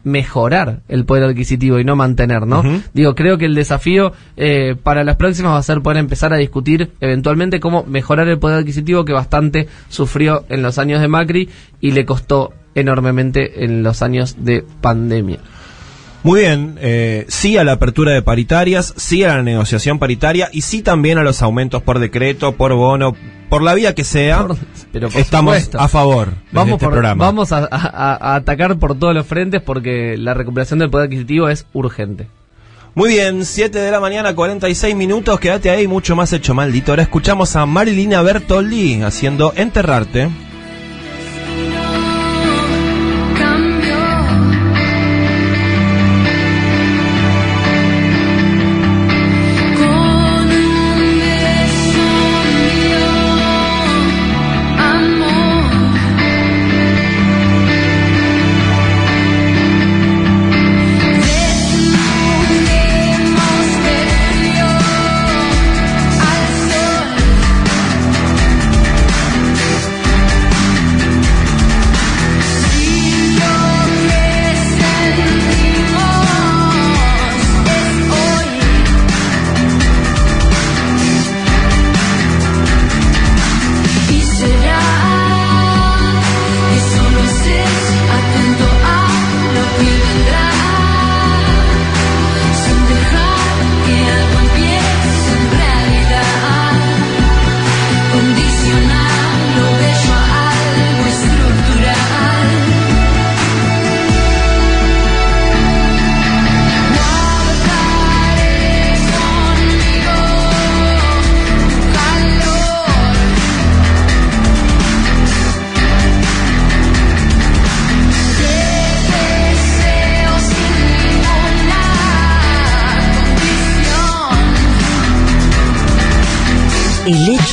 mejorar el poder adquisitivo y no mantener, ¿no? Digo, creo que el desafío eh, para las próximas va a ser poder empezar a discutir eventualmente cómo mejorar el poder adquisitivo que bastante sufrió en los años de Macri y le costó enormemente en los años de pandemia. Muy bien, eh, sí a la apertura de paritarias, sí a la negociación paritaria y sí también a los aumentos por decreto, por bono, por la vía que sea. Por- pero por estamos supuesto. a favor de Vamos, este por- programa. vamos a, a- a atacar por todos los frentes porque la recuperación del poder adquisitivo es urgente. Muy bien, 7 de la mañana, 46 minutos, quédate ahí, mucho más hecho maldito. Ahora escuchamos a Marilina Bertoldi haciendo Enterrarte.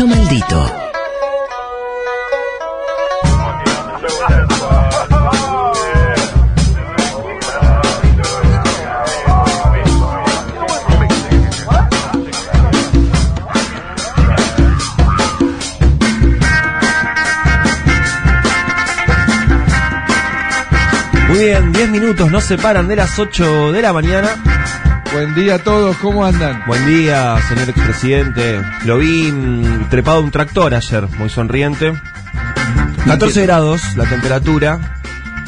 Maldito. Muy bien, 10 minutos nos separan de las 8 de la mañana. Buen día a todos, ¿cómo andan? Buen día, señor expresidente. Lo vi trepado a un tractor ayer, muy sonriente. 14 grados la temperatura.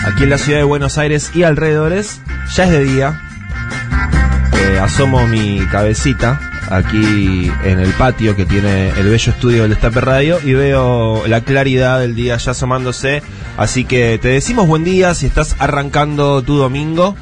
Aquí en la ciudad de Buenos Aires y alrededores. Ya es de día. Eh, asomo mi cabecita aquí en el patio que tiene el bello estudio del Destape Radio y veo la claridad del día ya asomándose. Así que te decimos buen día si estás arrancando tu domingo.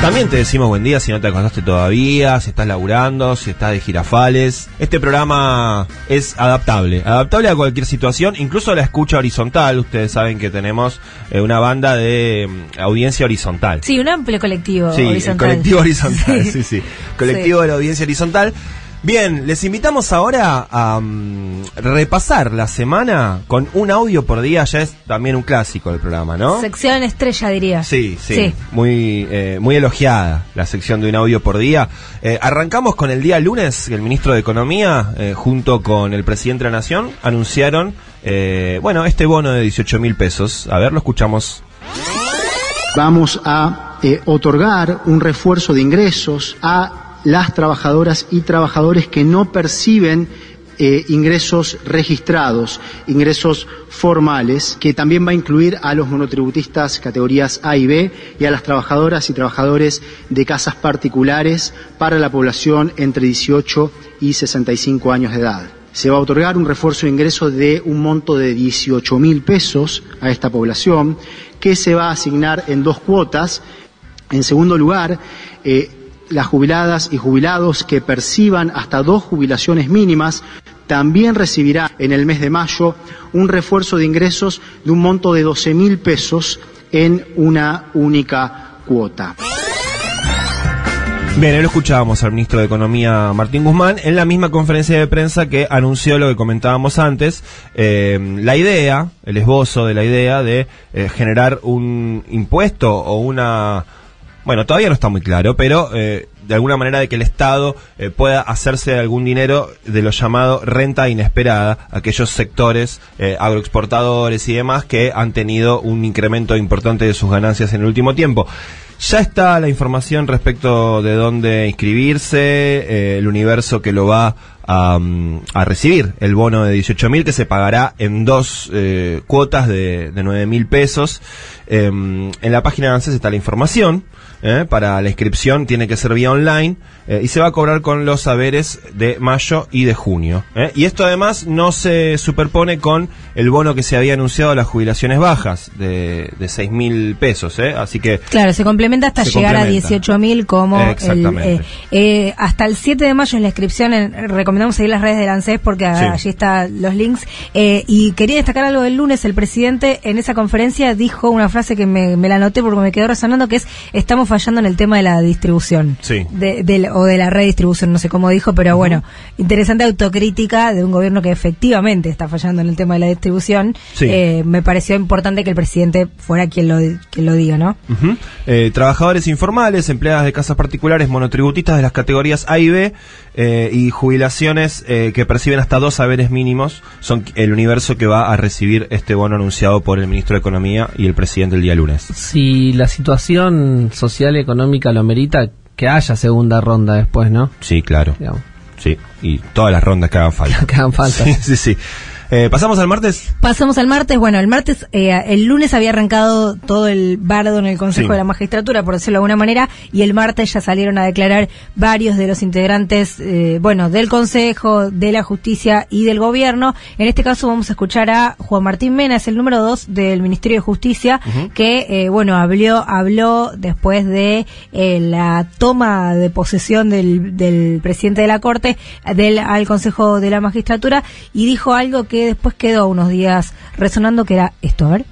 También te decimos buen día si no te acostaste todavía, si estás laburando, si estás de girafales. Este programa es adaptable, adaptable a cualquier situación, incluso a la escucha horizontal. Ustedes saben que tenemos eh, una banda de mm, audiencia horizontal. Sí, un amplio colectivo Sí, el horizontal. colectivo horizontal, sí, sí. Colectivo de la audiencia horizontal. Bien, les invitamos ahora a mm, repasar la semana con un audio por día, ya es también un clásico del programa, ¿no? Sección estrella, diría. Sí, sí, Sí. Muy, eh, muy elogiada la sección de un audio por día. Eh, arrancamos con el día lunes, que el ministro de Economía, eh, junto con el presidente de la Nación, anunciaron, eh, bueno, este bono de 18 mil pesos. A ver, lo escuchamos. Vamos a eh, otorgar un refuerzo de ingresos a las trabajadoras y trabajadores que no perciben eh, ingresos registrados, ingresos formales, que también va a incluir a los monotributistas categorías A y B y a las trabajadoras y trabajadores de casas particulares para la población entre 18 y 65 años de edad. Se va a otorgar un refuerzo de ingreso de un monto de 18 mil pesos a esta población, que se va a asignar en dos cuotas. En segundo lugar, eh, las jubiladas y jubilados que perciban hasta dos jubilaciones mínimas también recibirán en el mes de mayo un refuerzo de ingresos de un monto de 12 mil pesos en una única cuota. Bien, lo escuchábamos al ministro de Economía Martín Guzmán en la misma conferencia de prensa que anunció lo que comentábamos antes, eh, la idea, el esbozo de la idea de eh, generar un impuesto o una... Bueno, todavía no está muy claro, pero eh, de alguna manera de que el Estado eh, pueda hacerse de algún dinero de lo llamado renta inesperada, aquellos sectores eh, agroexportadores y demás que han tenido un incremento importante de sus ganancias en el último tiempo. Ya está la información respecto de dónde inscribirse, eh, el universo que lo va a, a recibir, el bono de 18 mil que se pagará en dos eh, cuotas de, de 9 mil pesos. Em, en la página de ANSES está la información. eh, para la inscripción tiene que ser vía online y se va a cobrar con los saberes de mayo y de junio. Y esto además no se superpone con el bono que se había anunciado a las jubilaciones bajas de, de 6 mil pesos. Así que Claro, se complementa hasta Se llegar complementa. a 18.000 como el, eh, eh, hasta el 7 de mayo es la inscripción. en- recomendamos seguir las redes del ANSES porque Sí. allí están los links. Eh, y quería destacar algo del lunes. El presidente en esa conferencia dijo una frase que me, me la anoté porque me quedó resonando que es estamos fallando en el tema de la distribución. Sí. De, del- o de la redistribución, no sé cómo dijo, pero bueno, interesante autocrítica de un gobierno que efectivamente está fallando en el tema de la distribución. Sí. Eh, me pareció importante que el presidente fuera quien lo, quien lo diga, ¿no? Trabajadores informales, empleadas de casas particulares, monotributistas de las categorías A y B eh, y jubilaciones eh, que perciben hasta dos saberes mínimos son el universo que va a recibir este bono anunciado por el ministro de Economía y el presidente el día lunes. Si la situación social y económica lo amerita, que haya segunda ronda después, ¿no? Sí, claro. Digamos, Sí, y todas las rondas que hagan falta. que hagan falta. Sí, sí, sí. Eh, ¿Pasamos al martes? Pasamos al martes. Bueno, el martes, eh, el lunes había arrancado todo el bardo en el Consejo Sí. de la Magistratura, por decirlo de alguna manera, y el martes ya salieron a declarar varios de los integrantes, eh, bueno, del Consejo, de la Justicia y del Gobierno. En este caso vamos a escuchar a Juan Martín Mena, es el número dos del Ministerio de Justicia, que, eh, bueno, habló, habló después de eh, la toma de posesión del, del presidente de la Corte del, al Consejo de la Magistratura y dijo algo que después quedó unos días resonando, que era esto, a ver.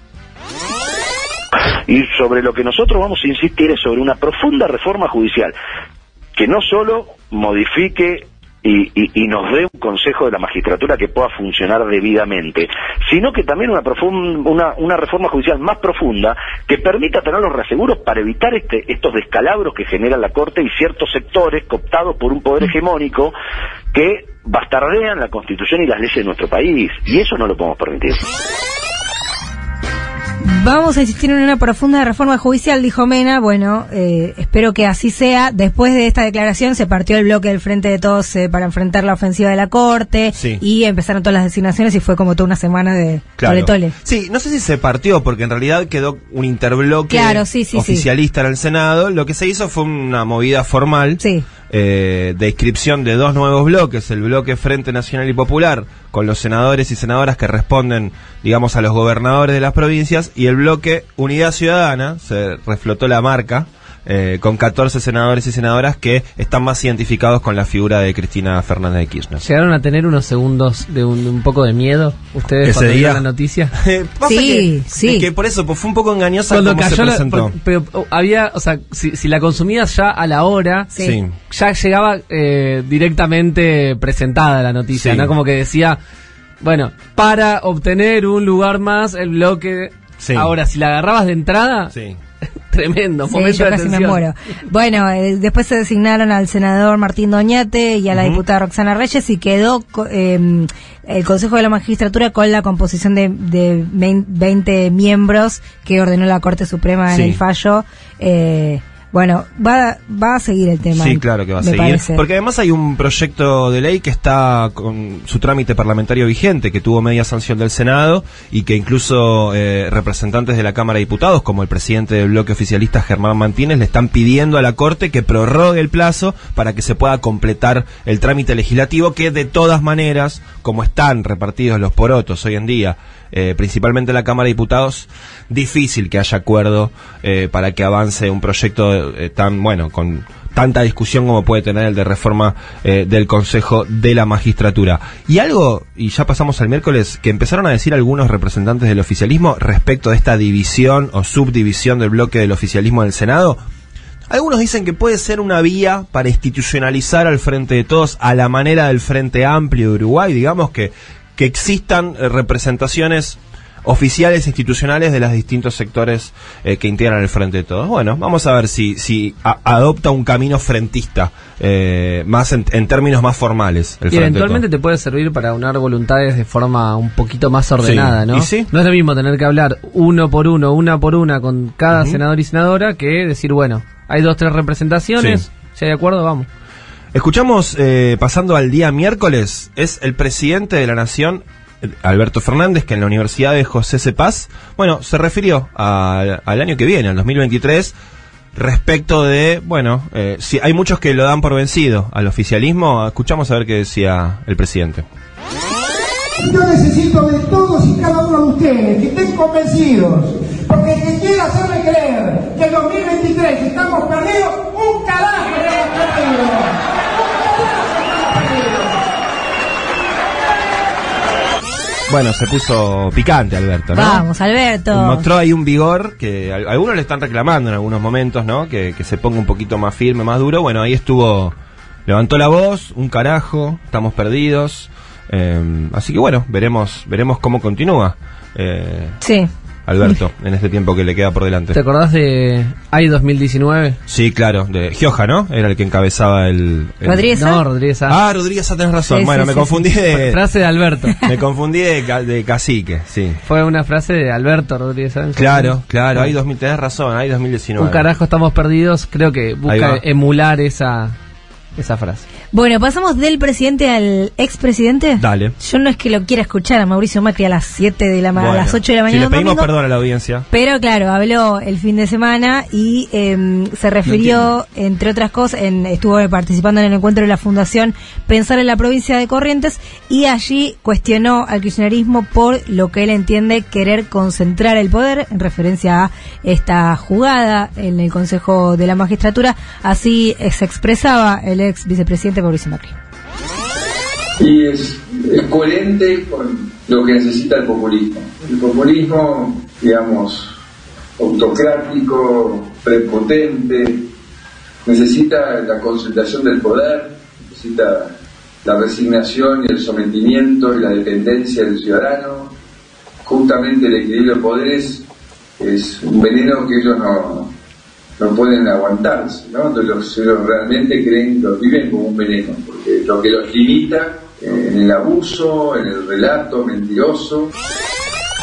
Y sobre lo que nosotros vamos a insistir es sobre una profunda reforma judicial que no solo modifique y, y- y nos dé un consejo de la magistratura que pueda funcionar debidamente, sino que también una, profun- una, una reforma judicial más profunda que permita tener los reaseguros para evitar este, estos descalabros que genera la Corte y ciertos sectores cooptados por un poder hegemónico que bastardean la Constitución y las leyes de nuestro país. Y eso no lo podemos permitir. Vamos a insistir en una profunda reforma judicial, dijo Mena. Bueno, eh, espero que así sea. Después de esta declaración se partió el bloque del Frente de Todos eh, para enfrentar la ofensiva de la Corte Sí. y empezaron todas las designaciones y fue como toda una semana de Claro. tole tole. Sí, no sé si se partió, porque en realidad quedó un interbloque Claro, sí, sí, sí. oficialista en el Senado. Lo que se hizo fue una movida formal Sí. Eh, de inscripción de dos nuevos bloques, el bloque Frente Nacional y Popular, con los senadores y senadoras que responden, digamos, a los gobernadores de las provincias, y el bloque Unidad Ciudadana, se reflotó la marca, eh, con 14 senadores y senadoras que están más identificados con la figura de Cristina Fernández de Kirchner. ¿Llegaron a tener unos segundos de un, de un poco de miedo ustedes Ese cuando día. la noticia? Eh, Sí, que, sí. es que por eso pues, fue un poco engañosa Cuando cómo se cayó la, presentó. por- pero oh, había, o sea, si, si la consumías ya a la hora, Sí. Sí. ya llegaba eh, directamente presentada la noticia, Sí. ¿no? Como que decía, bueno, para obtener un lugar más, el bloque. Sí. Ahora, si la agarrabas de entrada, Sí. Tremendo, Sí, momento yo de casi me tensión. muero. Bueno, eh, después se designaron al senador Martín Doñate y a la Ujú. diputada Roxana Reyes y quedó eh, el Consejo de la Magistratura con la composición de, de vein- 20 miembros que ordenó la Corte Suprema Sí. en el fallo. Eh, bueno, va, va a seguir el tema. Sí, claro que va a seguir. parece. Porque además hay un proyecto de ley que está con su trámite parlamentario vigente, que tuvo media sanción del Senado y que incluso eh, representantes de la Cámara de Diputados, como el presidente del bloque oficialista Germán Mantínez, le están pidiendo a la Corte que prorrogue el plazo para que se pueda completar el trámite legislativo, que de todas maneras, como están repartidos los porotos hoy en día, eh, principalmente en la Cámara de Diputados, difícil que haya acuerdo eh, para que avance un proyecto eh, tan, bueno, con tanta discusión como puede tener el de reforma eh, del Consejo de la Magistratura. Y algo, y ya pasamos al miércoles, que empezaron a decir algunos representantes del oficialismo respecto de esta división o subdivisión del bloque del oficialismo del Senado. Algunos dicen que puede ser una vía para institucionalizar al Frente de Todos a la manera del Frente Amplio de Uruguay, digamos que, que existan eh, representaciones oficiales institucionales de los distintos sectores eh, que integran el Frente de Todos. Bueno, vamos a ver si, si a- adopta un camino frentista, eh, más en, en términos más formales. El Y Frente eventualmente te puede servir para unar voluntades de forma un poquito más ordenada, Sí. ¿no? No es lo mismo tener que hablar uno por uno, una por una con cada senador y senadora que decir, bueno, hay dos, tres representaciones, Sí. si hay de acuerdo, vamos. Escuchamos, eh, pasando al día miércoles, es el presidente de la Nación, Alberto Fernández, que en la Universidad de José C. Paz, bueno, se refirió a- al año que viene, al 2023, respecto de, bueno, eh, si hay muchos que lo dan por vencido al oficialismo, escuchamos a ver qué decía el presidente. Yo necesito de todos y cada uno de ustedes que estén convencidos, porque el que quiera hacerme creer que en 2023 estamos perdidos, un carajo estamos perdidos. Bueno, se puso picante Alberto, ¿no? Vamos, Alberto. Mostró ahí un vigor que a- algunos le están reclamando en algunos momentos, ¿no? Que, que se ponga un poquito más firme, más duro. Bueno, ahí estuvo, levantó la voz, un carajo, estamos perdidos. Eh, así que bueno, veremos, veremos cómo continúa eh, Sí. Alberto en este tiempo que le queda por delante. ¿Te acordás de AI 2019? Sí, claro, de Gioja, ¿no? Era el que encabezaba el... el- ¿Rodríguez? No, Rodríguez A. Ah, Rodríguez, ah, tenés razón. Sí, bueno, sí, me sí, confundí de... Frase de Alberto. Me confundí de, ca- de cacique, sí. Fue una frase de Alberto Rodríguez A. Claro, claro, hay 2000, tenés razón, hay 2019. Un carajo estamos perdidos, creo que busca emular esa, esa frase. Bueno, pasamos del presidente al expresidente. Dale. Yo no es que lo quiera escuchar a Mauricio Macri a las 7 de la ma- a Bueno, las 8 de la Si mañana. le un pedimos domingo, perdón a la audiencia. Pero claro, habló el fin de semana y em, se refirió, entre otras cosas, en, estuvo participando en el encuentro de la Fundación Pensar en la provincia de Corrientes y allí cuestionó al kirchnerismo por lo que él entiende querer concentrar el poder, en referencia a esta jugada en el Consejo de la Magistratura. Así eh, se expresaba el ex vicepresidente Y es, es coherente con lo que necesita el populismo. El populismo, digamos, autocrático, prepotente, necesita la concentración del poder, necesita la resignación y el sometimiento y la dependencia del ciudadano. Justamente el equilibrio de poderes es un veneno que ellos no, no pueden aguantarse, ¿no? Entonces los- ellos realmente creen, lo viven como un veneno, porque lo que los limita eh, en el abuso, en el relato mentiroso.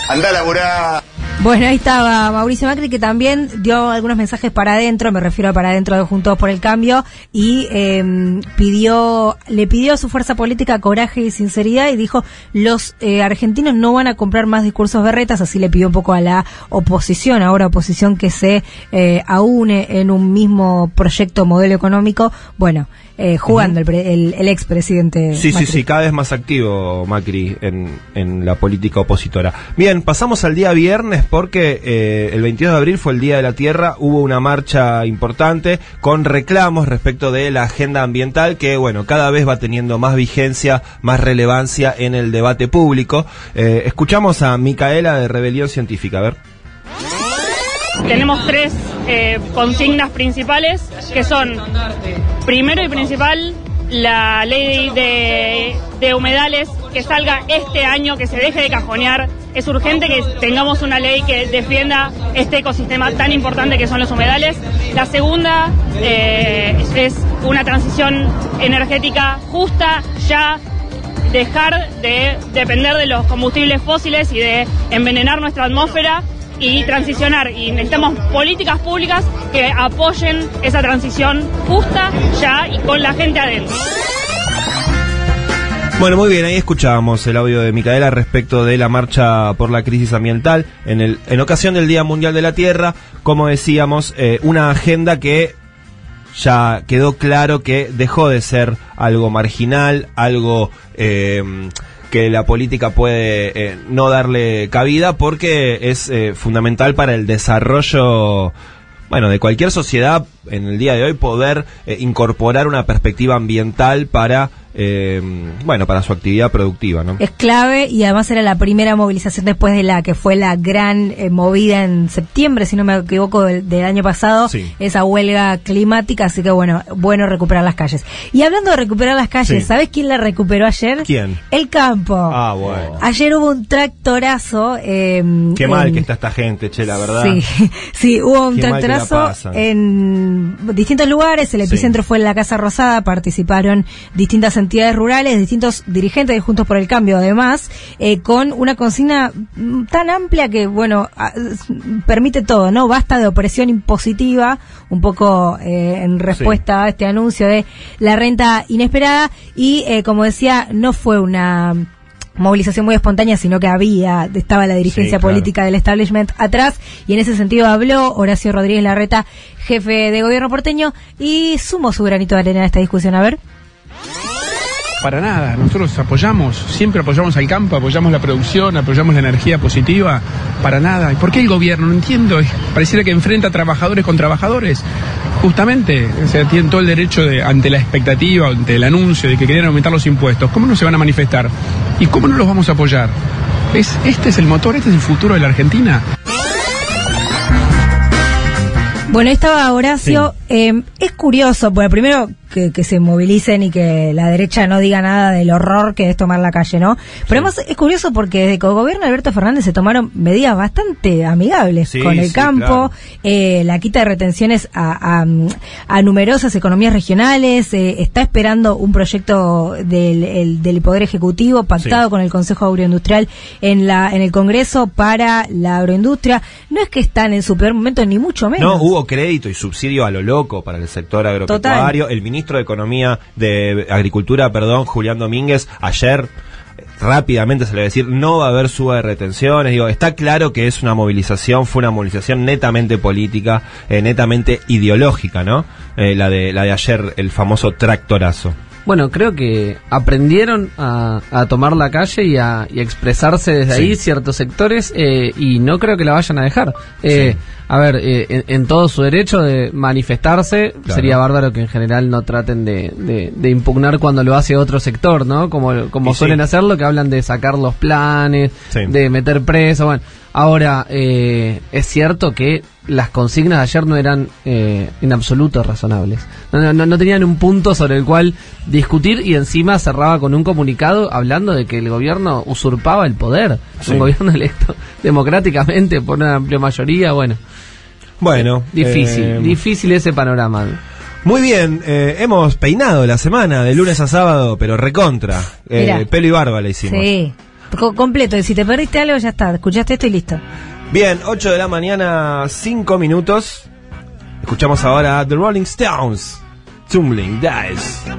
Anda a laburar. Bueno, ahí estaba Mauricio Macri que también dio algunos mensajes para adentro, me refiero a para adentro de Juntos por el Cambio, y eh, pidió, le pidió a su fuerza política coraje y sinceridad y dijo, los eh, argentinos no van a comprar más discursos berretas, así le pidió un poco a la oposición, ahora oposición que se eh, aúne en un mismo proyecto modelo económico, bueno, eh, jugando el, el, el expresidente. Sí, sí, Macri. sí, cada vez más activo Macri en, en la política opositora. Bien, pasamos al día viernes porque eh, el 22 de abril fue el Día de la Tierra, hubo una marcha importante con reclamos respecto de la agenda ambiental que, bueno, cada vez va teniendo más vigencia, más relevancia en el debate público. Eh, escuchamos a Micaela de Rebelión Científica, a ver. Tenemos tres eh, consignas principales que son, primero y principal, la ley de, de humedales que salga este año, que se deje de cajonear. Es urgente que tengamos una ley que defienda este ecosistema tan importante que son los humedales. La segunda eh, es una transición energética justa, ya dejar de depender de los combustibles fósiles y de envenenar nuestra atmósfera y transicionar. Y necesitamos políticas públicas que apoyen esa transición justa ya y con la gente adentro. Bueno, muy bien, ahí escuchábamos el audio de Micaela respecto de la marcha por la crisis ambiental en, el, en ocasión del Día Mundial de la Tierra, como decíamos, eh, una agenda que ya quedó claro que dejó de ser algo marginal, algo eh, que la política puede eh, no darle cabida porque es eh, fundamental para el desarrollo bueno, de cualquier sociedad en el día de hoy poder eh, incorporar una perspectiva ambiental para eh, bueno, para su actividad productiva, ¿no? Es clave y además era la primera movilización después de la que fue la gran eh, movida en septiembre, si no me equivoco, del, del año pasado, Sí. esa huelga climática, así que bueno, bueno recuperar las calles. Y hablando de recuperar las calles, Sí. ¿sabes quién la recuperó ayer? ¿Quién? El campo. Ah, bueno. Ayer hubo un tractorazo. eh, Qué mal que está esta gente, che, la verdad. Sí, sí, hubo un Qué tractorazo en distintos lugares. El epicentro fue en la Casa Rosada. Participaron distintas entidades rurales, distintos dirigentes de Juntos por el Cambio, además, eh, con una consigna mm, tan amplia que, bueno, permite todo, ¿no? Basta de opresión impositiva, un poco eh, en respuesta a este anuncio de la renta inesperada. Y, eh, como decía, no fue una movilización muy espontánea, sino que había, estaba la dirigencia Sí, claro. política del establishment atrás, y en ese sentido habló Horacio Rodríguez Larreta, jefe de gobierno porteño, y sumó su granito de arena a esta discusión. A ver. Para nada, nosotros apoyamos, siempre apoyamos al campo, apoyamos la producción, apoyamos la energía positiva, para nada. ¿Y por qué el gobierno? No entiendo, pareciera que enfrenta a trabajadores con trabajadores. Justamente, o sea, tienen todo el derecho de, ante la expectativa, ante el anuncio de que querían aumentar los impuestos, ¿cómo no se van a manifestar? ¿Y cómo no los vamos a apoyar? ¿Es, ¿Este es el motor, este es el futuro de la Argentina? Bueno, ahí estaba Horacio. Eh, es curioso, porque primero que, que se movilicen y que la derecha no diga nada del horror que es tomar la calle, ¿no? Pero además es curioso porque desde que el gobierno Alberto Fernández se tomaron medidas bastante amigables Sí, con el sí, campo, claro. eh, la quita de retenciones a, a, a numerosas economías regionales, eh, está esperando un proyecto del, el- del Poder Ejecutivo pactado Sí. con el Consejo Agroindustrial en la en el Congreso para la agroindustria. No es que están en su peor momento, ni mucho menos. No, hubo crédito y subsidio a lo loco para el sector agropecuario. El ministro de Economía, de Agricultura, perdón, Julián Domínguez, ayer eh, rápidamente se le va a decir, no va a haber suba de retenciones. Digo, está claro que es una movilización, fue una movilización netamente política, eh, netamente ideológica, ¿no? Eh, la, de, la de ayer, el famoso tractorazo. Bueno, creo que aprendieron a, a tomar la calle y a, y a expresarse desde Sí. ahí ciertos sectores eh, y no creo que la vayan a dejar. Eh, A ver, eh, en, en todo su derecho de manifestarse, Claro. sería bárbaro que en general no traten de, de- de impugnar cuando lo hace otro sector, ¿no? Como, como Y sí. suelen hacerlo, que hablan de sacar los planes, Sí. de meter preso, bueno. Ahora, eh, es cierto que las consignas de ayer no eran eh, en absoluto razonables. No, no- no tenían un punto sobre el cual discutir y encima cerraba con un comunicado hablando de que el gobierno usurpaba el poder. Sí. Un gobierno electo democráticamente por una amplia mayoría, bueno. Bueno, Difícil, eh, difícil ese panorama. Muy bien, eh, hemos peinado la semana de lunes a sábado, pero recontra. Eh, Mirá. pelo y barba le hicimos. Sí, Co- completo. Y si te perdiste algo, ya está. Escuchaste esto y listo. Bien, 8 de la mañana, 5 minutos. Escuchamos ahora a The Rolling Stones. Tumbling Dice.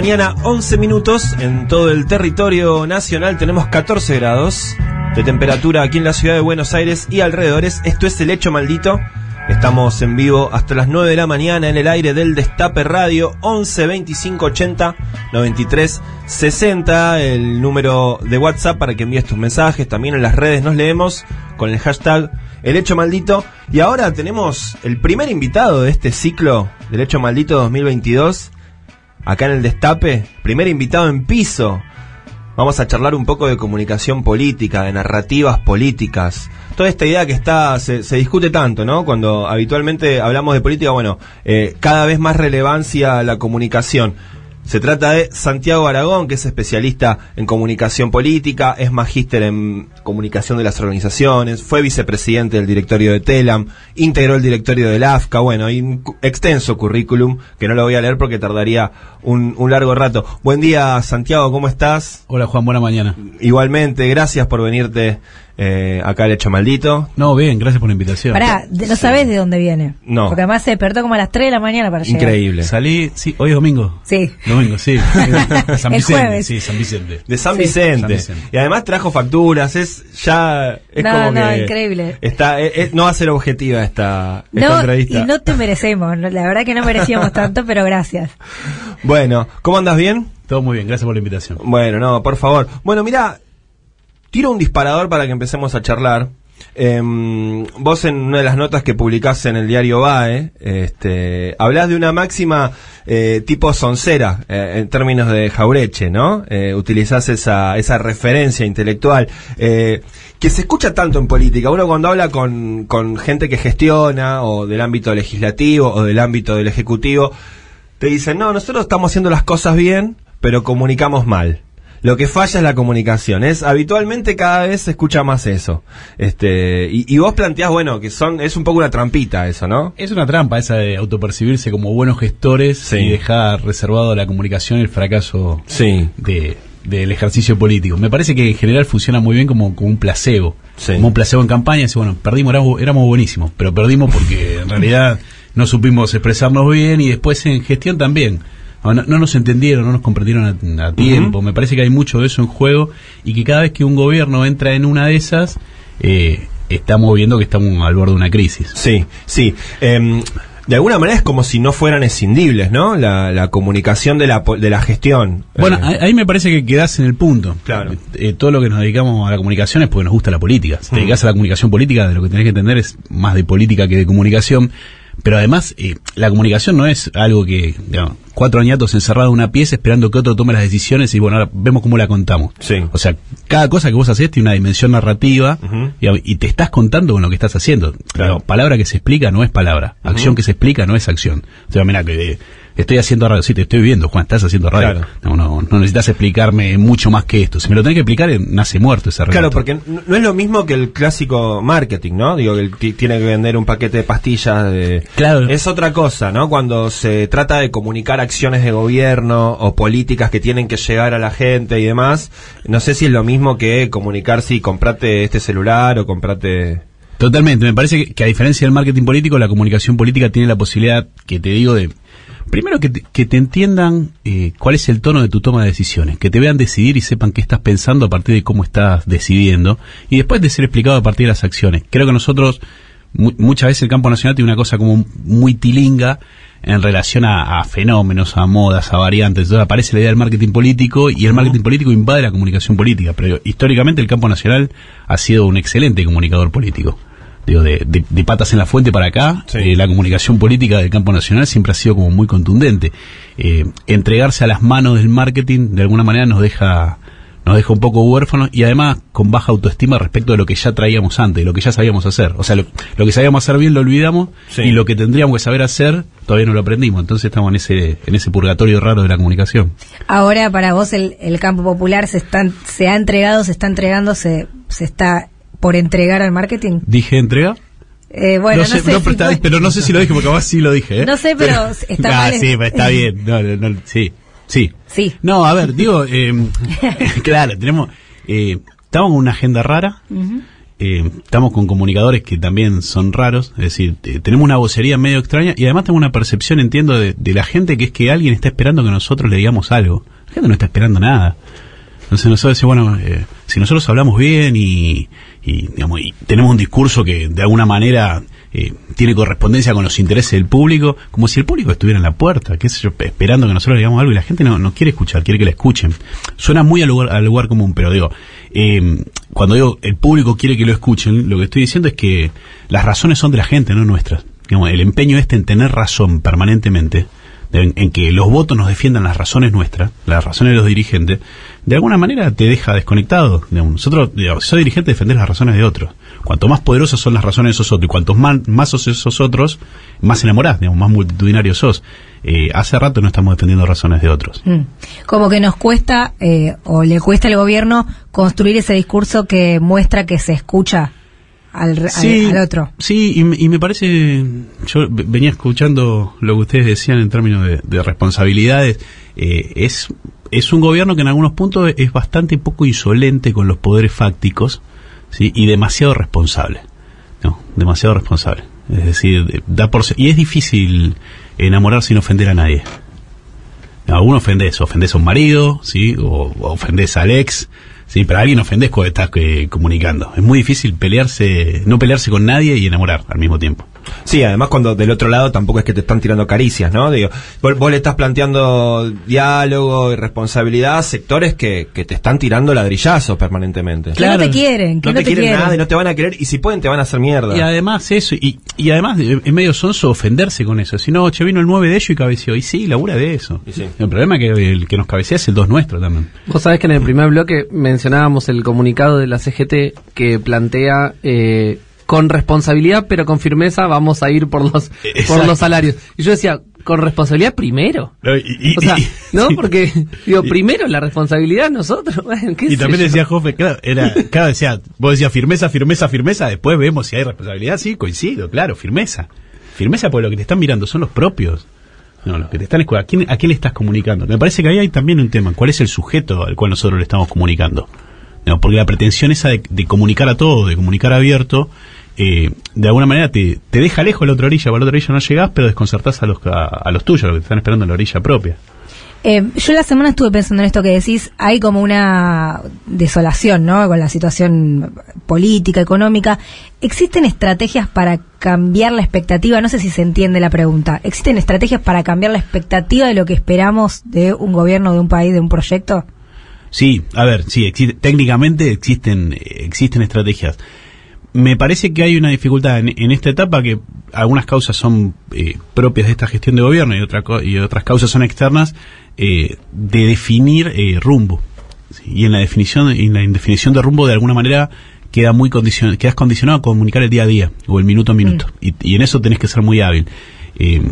Mañana, 11 minutos. En todo el territorio nacional tenemos 14 grados de temperatura aquí en la ciudad de Buenos Aires y alrededores. Esto es el hecho maldito. Estamos en vivo hasta las 9 de la mañana en el aire del Destape Radio 11 25 80 93 60, el número de WhatsApp para que envíes tus mensajes. También en las redes nos leemos con el hashtag El Hecho Maldito. Y ahora tenemos el primer invitado de este ciclo del Hecho Maldito 2022 acá en el Destape. Primer invitado en piso. Vamos a charlar un poco de comunicación política, de narrativas políticas. Toda esta idea que está se, se discute tanto, ¿no? Cuando habitualmente hablamos de política, bueno, eh, cada vez más relevancia la comunicación. Se trata de Santiago Aragón, que es especialista en comunicación política, es magíster en comunicación de las organizaciones, fue vicepresidente del directorio de TELAM, integró el directorio del AFCA, bueno, hay un extenso currículum que no lo voy a leer porque tardaría un, un largo rato. Buen día, Santiago, ¿cómo estás? Hola Juan, buena mañana. Igualmente, gracias por venirte eh, acá al Hecho Maldito. No, bien, gracias por la invitación. Pará, de- no sabés de dónde viene. No. Porque además se despertó como a las 3 de la mañana para llegar. Increíble. Salí, sí, hoy es domingo. Sí. Domingo, sí. San El Vicente, jueves. sí, San Vicente. De San Sí. Vicente. San Vicente. Y además trajo facturas, es ya es No, como no, que increíble. Está es- es- no va a ser objetiva esta, esta No, entrevista. y no te merecemos. La verdad que no merecíamos tanto, pero gracias. Bueno, ¿cómo andas bien? Todo muy bien, gracias por la invitación. Bueno, no, por favor. Bueno, mira, tiro un disparador para que empecemos a charlar. Em, vos en una de las notas que publicás en el diario BAE, este, hablás de una máxima eh, tipo soncera, eh, en términos de Jaureche, ¿no? Eh, utilizás esa, esa referencia intelectual, eh, que se escucha tanto en política. Uno cuando habla con, con gente que gestiona, o del ámbito legislativo, o del ámbito del ejecutivo, te dicen, no, nosotros estamos haciendo las cosas bien, pero comunicamos mal. Lo que falla es la comunicación. Es habitualmente cada vez se escucha más eso. Este, y, y vos planteás, bueno, que son, es un poco una trampita eso, ¿no? Es una trampa esa de autopercibirse como buenos gestores Sí. y dejar reservado la comunicación el fracaso Sí. de, del ejercicio político. Me parece que en general funciona muy bien como, como un placebo. Sí. Como un placebo en campaña. Dice, bueno, perdimos, éramos, éramos buenísimos, pero perdimos porque en realidad no supimos expresarnos bien y después en gestión también. No, no nos entendieron, no nos comprendieron a, a tiempo. Me parece que hay mucho de eso en juego y que cada vez que un gobierno entra en una de esas, eh, estamos viendo que estamos al borde de una crisis. Sí, sí. Em, de alguna manera es como si no fueran escindibles, ¿no? La, la comunicación de la, de la gestión. Bueno, Eh, ahí me parece que quedás en el punto. Claro. Eh, todo lo que nos dedicamos a la comunicación es porque nos gusta la política. Si te Mm. dedicas a la comunicación política, de lo que tenés que entender es más de política que de comunicación. Pero además, eh, la comunicación no es algo que, digamos, cuatro añatos encerrados en una pieza esperando que otro tome las decisiones y bueno, ahora vemos cómo la contamos. Sí. O sea, cada cosa que vos haces tiene una dimensión narrativa y, y te estás contando con lo que estás haciendo. Claro. Palabra que se explica no es palabra. Acción que se explica no es acción. O sea, mira, que eh, estoy haciendo radio. Sí, te estoy viendo, Juan, estás haciendo radio. Claro. No, no, no necesitas explicarme mucho más que esto. Si me lo tenés que explicar, eh, nace muerto ese relato. Claro, porque no no es lo mismo que el clásico marketing, ¿no? Digo, que el que tiene que vender un paquete de pastillas. De... Claro. Es otra cosa, ¿no? Cuando se trata de comunicar acciones de gobierno o políticas que tienen que llegar a la gente y demás, no sé si es lo mismo que comunicar si comprate este celular o comprate... Totalmente, me parece que, que a diferencia del marketing político, la comunicación política tiene la posibilidad, que te digo, de... Primero que te, que te entiendan eh, cuál es el tono de tu toma de decisiones, que te vean decidir y sepan qué estás pensando a partir de cómo estás decidiendo, y después de ser explicado a partir de las acciones. Creo que nosotros, mu- muchas veces el campo nacional tiene una cosa como muy tilinga en relación a, a fenómenos, a modas, a variantes. Entonces aparece la idea del marketing político y el marketing político invade la comunicación política, pero históricamente el campo nacional ha sido un excelente comunicador político digo, de, de- de patas en la fuente para acá, Sí. eh, la comunicación política del campo nacional siempre ha sido como muy contundente. Eh, entregarse a las manos del marketing de alguna manera nos deja nos deja un poco huérfanos y además con baja autoestima respecto de lo que ya traíamos antes, de lo que ya sabíamos hacer. O sea, lo, lo que sabíamos hacer bien lo olvidamos Sí. y lo que tendríamos que saber hacer todavía no lo aprendimos. Entonces estamos en ese en ese purgatorio raro de la comunicación. Ahora para vos el, el campo popular se están se ha entregado, se está entregando, se, se está por entregar al marketing. ¿Dije entrega? Eh, bueno, no, sé, pero, si está- pero no sé si lo dije porque capaz sí lo dije. ¿eh? No sé, pero está Ah, mal. sí, está bien. No, sí, sí. Sí. No, a ver, digo, eh, claro, tenemos, eh, estamos con una agenda rara, eh, estamos con comunicadores que también son raros, es decir, eh, tenemos una vocería medio extraña y además tengo una percepción, entiendo, de, de la gente que es que alguien está esperando que nosotros le digamos algo. La gente no está esperando nada. Entonces nosotros decimos, bueno, eh, si nosotros hablamos bien y, y, digamos, y tenemos un discurso que de alguna manera eh, tiene correspondencia con los intereses del público, como si el público estuviera en la puerta, qué sé yo, esperando que nosotros digamos algo y la gente no, no quiere escuchar, quiere que la escuchen. Suena muy al lugar, al lugar común, pero digo, eh, cuando digo el público quiere que lo escuchen, lo que estoy diciendo es que las razones son de la gente, no nuestras. Digamos, el empeño este en tener razón permanentemente, en, que los votos nos defiendan las razones nuestras, las razones de los dirigentes, de alguna manera te deja desconectado. Nosotros, digamos, si soy dirigente, defender las razones de otros. Cuanto más poderosas son las razones de esos otros, y cuantos más, más sos esos otros, más enamorás, digamos, más multitudinarios sos. Eh, hace rato no estamos defendiendo razones de otros. Mm. Como que nos cuesta, eh, o le cuesta al gobierno, construir ese discurso que muestra que se escucha al, Sí, al otro. Sí, y, me- y me parece, yo ve- venía escuchando lo que ustedes decían en términos de, de responsabilidades, eh, es, es un gobierno que en algunos puntos es bastante poco insolente con los poderes fácticos ¿sí? y demasiado responsable. No, demasiado responsable. Es decir, de- da por y es difícil enamorar sin ofender a nadie. Alguno ofendes, ofendes a un marido, ¿sí? O, o ofendes al ex, ¿sí? Pero alguien ofendes cuando estás eh, comunicando. Es muy difícil pelearse, no pelearse con nadie y enamorar al mismo tiempo. Sí, además cuando del otro lado tampoco es que te están tirando caricias, ¿no? Digo, vos, vos le estás planteando diálogo y responsabilidad a sectores que, que te están tirando ladrillazos permanentemente. Que no te quieren, que no, te, quieren, nada y no te van a querer y si pueden te van a hacer mierda. Y además eso, y, y además es medio sonso ofenderse con eso. Si no, che, vino el 9 de ellos y cabeceó. Y sí, labura de eso. El problema es que el que nos cabecea es el 2 nuestro también. Vos sabés que en el primer bloque mencionábamos el comunicado de la CGT que plantea eh, con responsabilidad pero con firmeza vamos a ir por los por los salarios. Y yo decía, con responsabilidad primero. No, y- y- o sea, y- ¿no? Porque digo, primero la responsabilidad nosotros. Y también yo. decía Jofe, claro, era, claro, decía, vos decías firmeza, firmeza, firmeza, después vemos si hay responsabilidad, sí, coincido, claro, firmeza. Firmeza porque lo que te están mirando son los propios. No, los que te están escuchando. ¿A quién, ¿A quién le estás comunicando? Me parece que ahí hay también un tema. ¿Cuál es el sujeto al cual nosotros le estamos comunicando? No, porque la pretensión esa de, de comunicar a todo, de comunicar abierto, eh, de alguna manera te, te deja lejos la otra orilla, para la otra orilla no llegás, pero desconcertás a los, a, a los tuyos, a los que te están esperando en la orilla propia. Eh, yo la semana estuve pensando en esto que decís, hay como una desolación, ¿no? Con la situación política, económica. ¿Existen estrategias para cambiar la expectativa? No sé si se entiende la pregunta. ¿Existen estrategias para cambiar la expectativa de lo que esperamos de un gobierno, de un país, de un proyecto? Sí, a ver, sí, exi- técnicamente existen, existen estrategias. Me parece que hay una dificultad en, en esta etapa que algunas causas son eh, propias de esta gestión de gobierno y, otra y otras causas son externas eh, de definir eh, rumbo. Sí, Y en la definición, en la indefinición de rumbo de alguna manera queda muy condicionado, quedas condicionado a comunicar el día a día o el minuto a minuto. Y, y en eso tenés que ser muy hábil. Eh,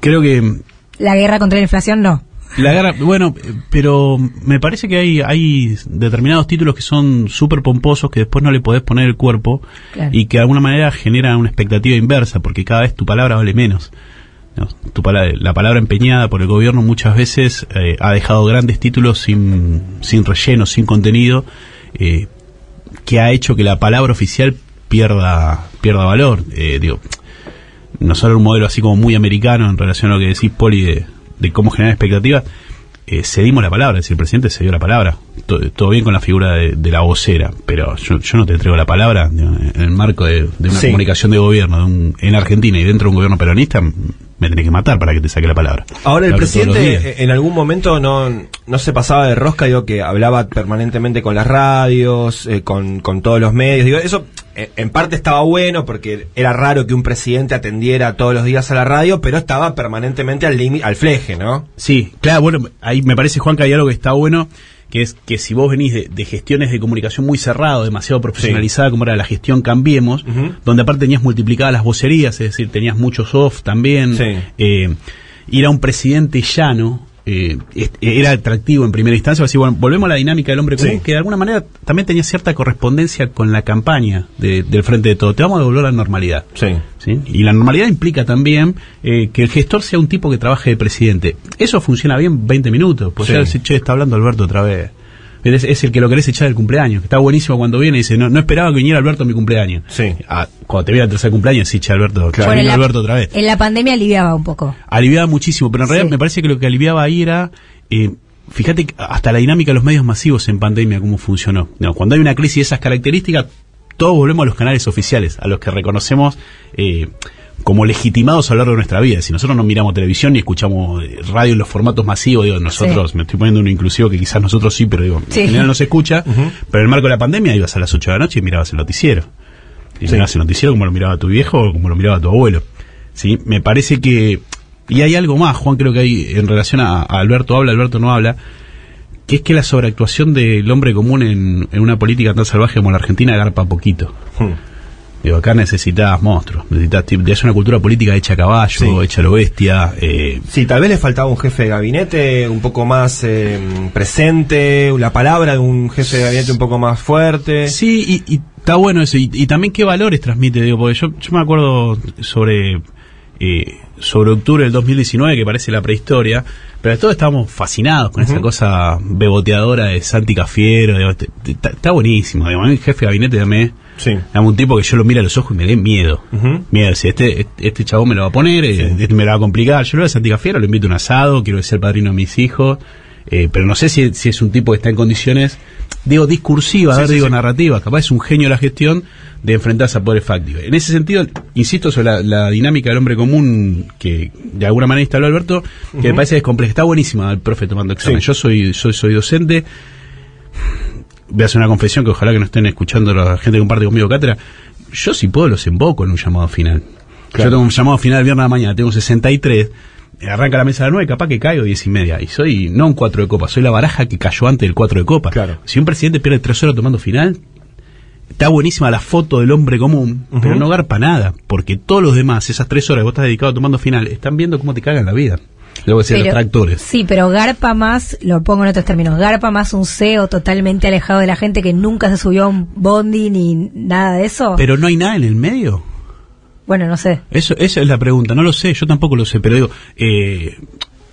creo que La guerra contra la inflación, no. La guerra, bueno, pero me parece que hay, hay determinados títulos que son súper pomposos que después no le podés poner el cuerpo Claro. y que de alguna manera generan una expectativa inversa porque cada vez tu palabra vale menos. ¿no? Tu pala- la palabra empeñada por el gobierno muchas veces eh, ha dejado grandes títulos sin, sin relleno, sin contenido, eh, que ha hecho que la palabra oficial pierda, pierda valor. Eh, digo, nosotros un modelo así como muy americano en relación a lo que decís, Poli, de, de cómo generar expectativas, eh, cedimos la palabra, es decir, el presidente cedió la palabra. To- Todo, bien con la figura de, de la vocera, pero yo, yo no te entrego la palabra en el marco de, de una Sí. comunicación de gobierno de un- en Argentina y dentro de un gobierno peronista, me tenés que matar para que te saque la palabra. Ahora el presidente eh, en algún momento no, no se pasaba de rosca, digo que hablaba permanentemente con las radios, eh, con, con todos los medios, digo, eso en parte estaba bueno porque era raro que un presidente atendiera todos los días a la radio, pero estaba permanentemente al límite, al fleje, ¿no? Sí, claro, bueno, ahí me parece, Juan, que hay algo que está bueno, que es que si vos venís de, de gestiones de comunicación muy cerrado, demasiado profesionalizada, como era la gestión Cambiemos, donde aparte tenías multiplicadas las vocerías, es decir, tenías muchos off también, Sí. eh, ir a un presidente llano, eh, era atractivo en primera instancia, así bueno, volvemos a la dinámica del hombre común, Sí. que de alguna manera también tenía cierta correspondencia con la campaña de- del Frente de Todo. Te vamos a devolver la normalidad. Sí. ¿sí? Y la normalidad implica también eh, que el gestor sea un tipo que trabaje de presidente. Eso funciona bien 20 minutos, pues ya che, está hablando Alberto otra vez. Es, es el que lo querés echar del cumpleaños, que está buenísimo cuando viene y dice, no, no esperaba que viniera Alberto a mi cumpleaños. Sí. Ah, cuando te viene el tercer cumpleaños, sí, che, Alberto, claro, Bueno, vino la- Alberto otra vez. En la pandemia aliviaba un poco. Aliviaba muchísimo, pero en realidad Sí. me parece que lo que aliviaba ahí era, eh, fíjate hasta la dinámica de los medios masivos en pandemia, cómo funcionó. No, cuando hay una crisis de esas características, todos volvemos a los canales oficiales, a los que reconocemos eh, como legitimados a lo largo de nuestra vida. Si nosotros no miramos televisión ni escuchamos radio en los formatos masivos, digo, nosotros, me estoy poniendo un inclusivo que quizás nosotros sí, pero digo, Sí. en general no se escucha, pero en el marco de la pandemia ibas a las 8 de la noche y mirabas el noticiero. Y mirabas el noticiero como lo miraba tu viejo o como lo miraba tu abuelo. ¿Sí? Me parece que... Y hay algo más, Juan, creo que hay en relación a, a Alberto habla, Alberto no habla, que es que la sobreactuación del hombre común en, en una política tan salvaje como la Argentina garpa poquito. Digo, acá necesitas monstruos, necesitas es una cultura política hecha a caballo, hecha a lo bestia. Eh, Sí, tal vez le faltaba un jefe de gabinete un poco más eh, presente, la palabra de un jefe de gabinete un poco más fuerte. Sí, y, y está bueno eso. Y, y también qué valores transmite, digo, porque yo, yo me acuerdo sobre eh, sobre octubre del 2019, que parece la prehistoria, pero todos estábamos fascinados con esa cosa beboteadora de Santi Cafiero. Está buenísimo. Digo, a mí el jefe de gabinete dame un tipo que yo lo mire a los ojos y me dé miedo. Miedo, si este, este, este chabón me lo va a poner, eh, este me lo va a complicar. Yo lo veo a Santi Cafiero, lo invito a un asado, quiero ser padrino de mis hijos. Eh, pero no sé si, si es un tipo que está en condiciones, digo, discursivas, Sí, ver, sí, digo, sí. narrativas, capaz es un genio de la gestión de enfrentarse a poderes fácticos. En ese sentido, insisto sobre la, la dinámica del hombre común, que de alguna manera instaló Alberto, que me parece descompleja. Está buenísima el profe tomando examen. Sí. Yo soy, soy, soy docente. Voy a hacer una confesión que ojalá que no estén escuchando la gente que comparte conmigo cátedra. Yo si puedo los emboco en un llamado final. Claro. Yo tengo un llamado final el viernes a la mañana, tengo 63, eh, arranca la mesa a las 9, capaz que caigo 10 y media. Y soy no un 4 de copa, soy la baraja que cayó antes del 4 de copa. Si un presidente pierde 3 horas tomando final, está buenísima la foto del hombre común, pero no garpa nada, porque todos los demás, esas 3 horas que vos estás dedicado tomando final, están viendo cómo te cagan la vida. Luego los Pero- tractores. Sí, pero garpa más, lo pongo en otros términos, garpa más un CEO totalmente alejado de la gente que nunca se subió a un bondi ni nada de eso. Pero no hay nada en el medio. bueno, no sé. Eso, esa es la pregunta, no lo sé, yo tampoco lo sé, pero digo, eh,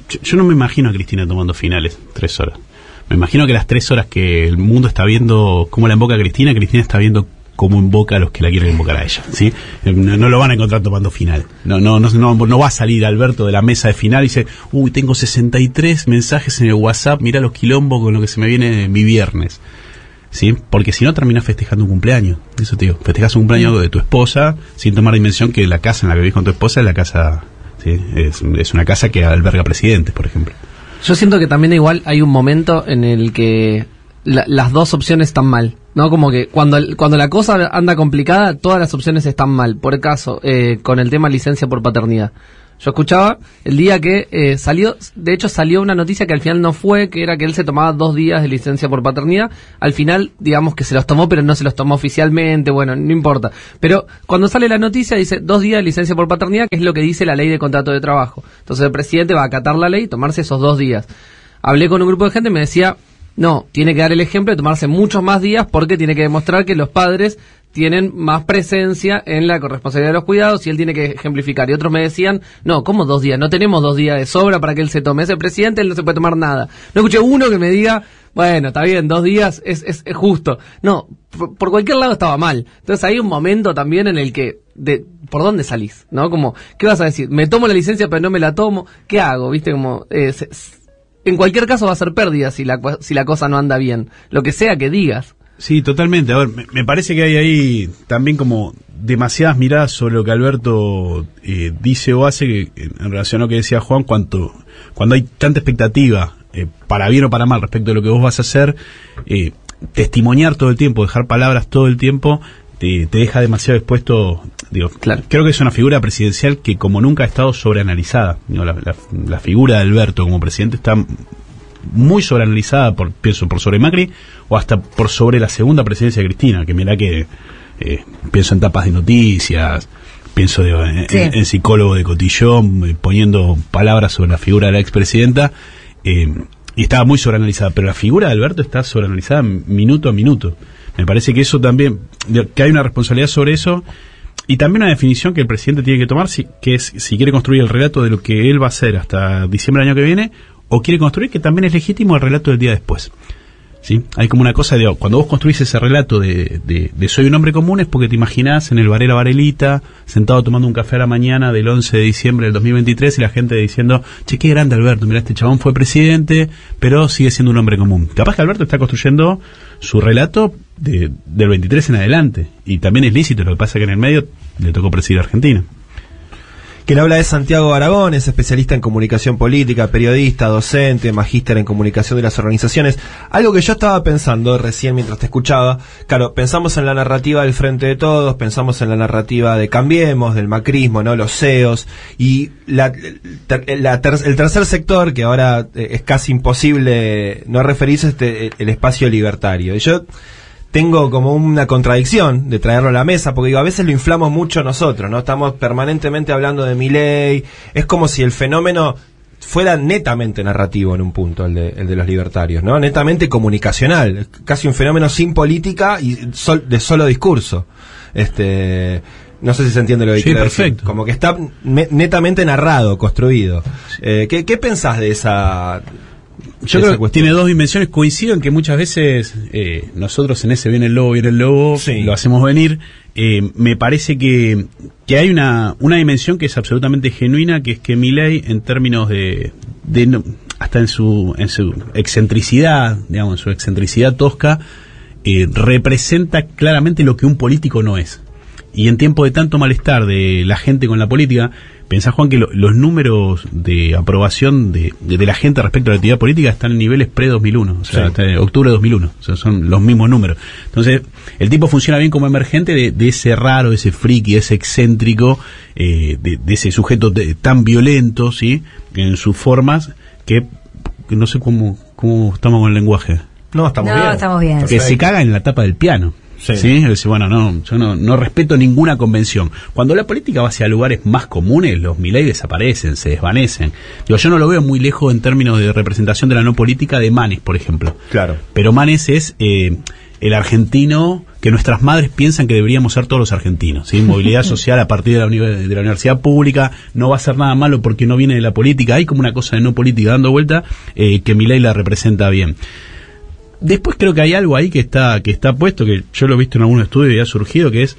yo, yo no me imagino a Cristina tomando finales tres horas. Me imagino que las tres horas que el mundo está viendo cómo la invoca a Cristina, Cristina está viendo cómo invoca a los que la quieren invocar a ella, ¿sí? No, lo van a encontrar tomando final. No, no, no, no, no va a salir Alberto de la mesa de final y dice, uy, tengo 63 mensajes en el WhatsApp, mira los quilombos con lo que se me viene mi viernes. ¿sí? Porque si no terminas festejando un cumpleaños. Eso te digo, festejas un cumpleaños de tu esposa sin tomar dimensión que la casa en la que vivís con tu esposa es la casa, ¿sí? es, es una casa que alberga presidentes, por ejemplo. Yo siento que también igual hay un momento en el que la- las dos opciones están mal. ¿No? Como que cuando, cuando la cosa anda complicada, todas las opciones están mal. Por caso, eh, con el tema licencia por paternidad. Yo escuchaba el día que eh, salió, de hecho salió una noticia que al final no fue, que era que él se tomaba dos días de licencia por paternidad. Al final, digamos que se los tomó, pero no se los tomó oficialmente, bueno, no importa. Pero cuando sale la noticia dice dos días de licencia por paternidad, que es lo que dice la ley de contrato de trabajo. Entonces el presidente va a acatar la ley y tomarse esos dos días. Hablé con un grupo de gente y me decía, no, tiene que dar el ejemplo de tomarse muchos más días porque tiene que demostrar que los padres tienen más presencia en la corresponsabilidad de los cuidados y él tiene que ejemplificar. Y otros me decían, no, ¿cómo dos días? No tenemos dos días de sobra para que él se tome. Ese presidente, él no se puede tomar nada. No escuché uno que me diga, bueno, está bien, dos días es, es, es justo. No, por, cualquier lado estaba mal. Entonces hay un momento también en el que, de, ¿por dónde salís? ¿No? Como, ¿qué vas a decir? ¿Me tomo la licencia pero no me la tomo? ¿Qué hago? ¿Viste? Como, eh, se- en cualquier caso va a ser pérdida si la, si la cosa no anda bien. Lo que sea que digas. Sí, totalmente. A ver, me, me parece que hay ahí también como demasiadas miradas sobre lo que Alberto eh, dice o hace que, en relación a lo que decía Juan, cuanto, cuando hay tanta expectativa, eh, para bien o para mal, respecto de lo que vos vas a hacer, eh, testimoniar todo el tiempo, dejar palabras todo el tiempo, te, te deja demasiado expuesto. Digo, Creo que es una figura presidencial que como nunca ha estado sobreanalizada. Digo, la, la- la figura de Alberto como presidente está muy sobreanalizada por pienso por sobre Macri o hasta por sobre la segunda presidencia de Cristina que mira que eh, pienso en tapas de noticias pienso digo, en, Sí. en- en psicólogo de cotillón eh, poniendo palabras sobre la figura de la expresidenta eh, y estaba muy sobreanalizada pero la figura de Alberto está sobreanalizada minuto a minuto me parece que eso también que hay una responsabilidad sobre eso y también una definición que el presidente tiene que tomar, si, que es si quiere construir el relato de lo que él va a hacer hasta diciembre del año que viene, o quiere construir que también es legítimo el relato del día después. ¿Sí? Hay como una cosa de, cuando vos construís ese relato de, de- de soy un hombre común es porque te imaginás en el Varela Varelita, sentado tomando un café a la mañana del 11 de diciembre del 2023 y la gente diciendo, che, qué grande Alberto, mira, este chabón fue presidente, pero sigue siendo un hombre común. Capaz que Alberto está construyendo su relato de- del 23 en adelante, y también es lícito, lo que pasa que en el medio le tocó presidir a Argentina. Quien habla es Santiago Aragón, es especialista en comunicación política, periodista, docente, magíster en comunicación de las organizaciones. Algo que yo estaba pensando recién mientras te escuchaba, claro, pensamos en la narrativa del Frente de Todos, pensamos en la narrativa de Cambiemos, del macrismo, ¿no? Los CEOs, y la, ter- el tercer sector, que ahora eh, es casi imposible no referirse, es este, el espacio libertario. Y yo tengo como una contradicción de traerlo a la mesa, porque digo, a veces lo inflamos mucho nosotros, ¿no? Estamos permanentemente hablando de mi ley, es como si el fenómeno fuera netamente narrativo en un punto, el de, el de los libertarios, ¿no? Netamente comunicacional, casi un fenómeno sin política y sol- de solo discurso. Este, no sé si se entiende lo que Sí, quiero decir. perfecto. Como que está me- netamente narrado, construido. Eh, ¿qué, ¿Qué pensás de esa... Yo creo tiene dos dimensiones. Coincido en que muchas veces eh, nosotros en ese viene el lobo, viene el lobo, lo hacemos venir. Eh, me parece que, que hay una, una dimensión que es absolutamente genuina, que es que Milei, en términos de, de no- hasta en su, en su excentricidad, digamos, en su excentricidad tosca, eh, representa claramente lo que un político no es. Y en tiempo de tanto malestar de la gente con la política, pensá Juan que lo- los números de aprobación de, de- de la gente respecto a la actividad política están en niveles pre-2001, o sea, Sí. hasta octubre de 2001, o sea, son los mismos números. Entonces, el tipo funciona bien como emergente de, de ese raro, ese friki, ese excéntrico, eh, de, de ese sujeto de- tan violento, ¿sí? En sus formas, que, que no sé cómo, cómo estamos con el lenguaje. No, estamos No, bien. estamos bien. Que se caga en la tapa del piano. Sí. Sí. Es decir, bueno, no, yo no, no respeto ninguna convención. Cuando la política va hacia lugares más comunes, los Milei desaparecen, se desvanecen. Digo, yo no lo veo muy lejos en términos de representación de la no política de Manes, por ejemplo. Claro. Pero Manes es eh, el argentino que nuestras madres piensan que deberíamos ser todos los argentinos. ¿sí? Movilidad social a partir de la, de la universidad pública, no va a ser nada malo porque no viene de la política. Hay como una cosa de no política dando vuelta eh, que Milei la representa bien. Después creo que hay algo ahí que está, que está puesto, que yo lo he visto en algunos estudios y ha surgido, que es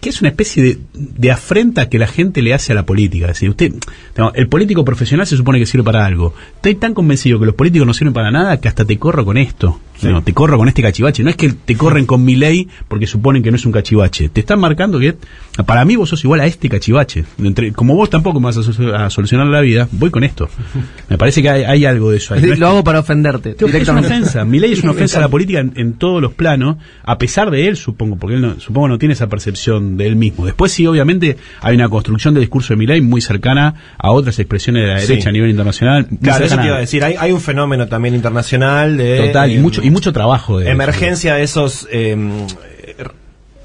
que es una especie de, de afrenta que la gente le hace a la política. Es decir, usted, el político profesional se supone que sirve para algo. Estoy tan convencido que los políticos no sirven para nada que hasta te corro con esto. No, te corro con este cachivache. No es que te corren con mi ley porque suponen que no es un cachivache. Te están marcando que para mí vos sos igual a este cachivache. Entre- como vos tampoco me vas a, so- a solucionar la vida, voy con esto. Me parece que hay, hay algo de eso ahí. No es Lo hago para ofenderte. Te- Es una ofensa. Mi ley es una ofensa a la política en, en todos los planos, a pesar de él, supongo, porque él no, supongo no tiene esa percepción de él mismo. Después sí, obviamente, hay una construcción del discurso de mi ley muy cercana a otras expresiones de la Sí. derecha a nivel internacional. Claro, eso te iba a decir. Hay, hay un fenómeno también internacional de. Total, y mucho, y mucho trabajo de emergencia de esos eh,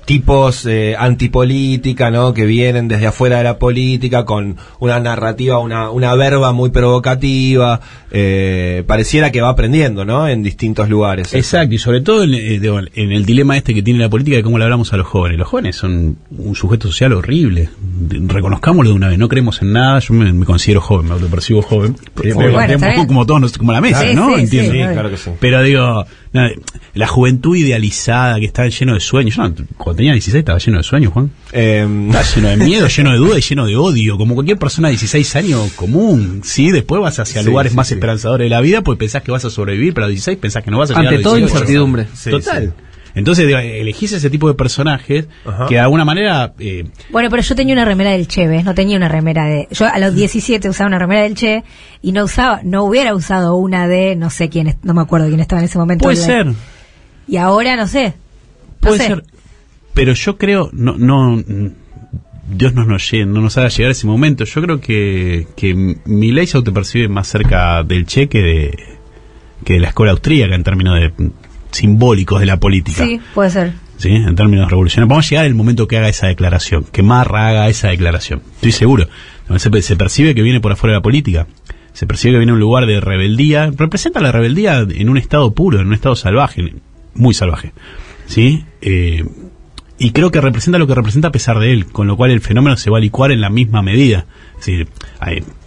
tipos eh, antipolítica, ¿no? Que vienen desde afuera de la política con una narrativa, una, una verba muy provocativa. eh, pareciera que va aprendiendo, ¿no? En distintos lugares. Exacto, y sobre todo en, eh, en el dilema este que tiene la política de cómo le hablamos a los jóvenes. Los jóvenes son un sujeto social horrible. Reconozcámoslo de una vez, no creemos en nada. Yo me, me considero joven, me autopercibo joven. Eh, Bueno, como- está bien. como todos, como la mesa, Sí, ¿no? sí, Entiendo. claro que sí. Pero digo, la juventud idealizada que está lleno de sueños. Yo no, cuando tenía 16 estaba lleno de sueños, Juan. Em, Estaba lleno de miedo, lleno de duda y lleno de odio, como cualquier persona de 16 años común. Sí, después vas hacia Sí, lugares sí, más sí. esperanzadores de la vida, pues pensás que vas a sobrevivir, pero a los 16 pensás que no vas a llegar Ante a los todo, 18. incertidumbre. Sí, Total. sí. Entonces, digo, elegís ese tipo de personajes Ajá. que de alguna manera... eh, Bueno, pero yo tenía una remera del Che, ¿ves? No tenía una remera de... Yo a los 17 usaba una remera del Che y no usaba, no hubiera usado una de, no sé quién, es- no me acuerdo quién estaba en ese momento. puede de- ser, Y ahora, no sé. No puede sé. ser. Pero yo creo, no, no, Dios nos, nos, llegue- no nos haga llegar a ese momento. Yo creo que, que mi ley se autopercibe más cerca del Che que de, que de la escuela austríaca en términos de simbólicos de la política. Sí, puede ser. ¿sí? en términos revolucionarios. Vamos a llegar el momento que haga esa declaración, que Marra haga esa declaración. Estoy seguro. Se, se percibe que viene por afuera de la política. Se percibe que viene de un lugar de rebeldía. Representa la rebeldía en un estado puro, en un estado salvaje, muy salvaje. ¿Sí? Eh, y creo que representa lo que representa a pesar de él, con lo cual el fenómeno se va a licuar en la misma medida. Es decir,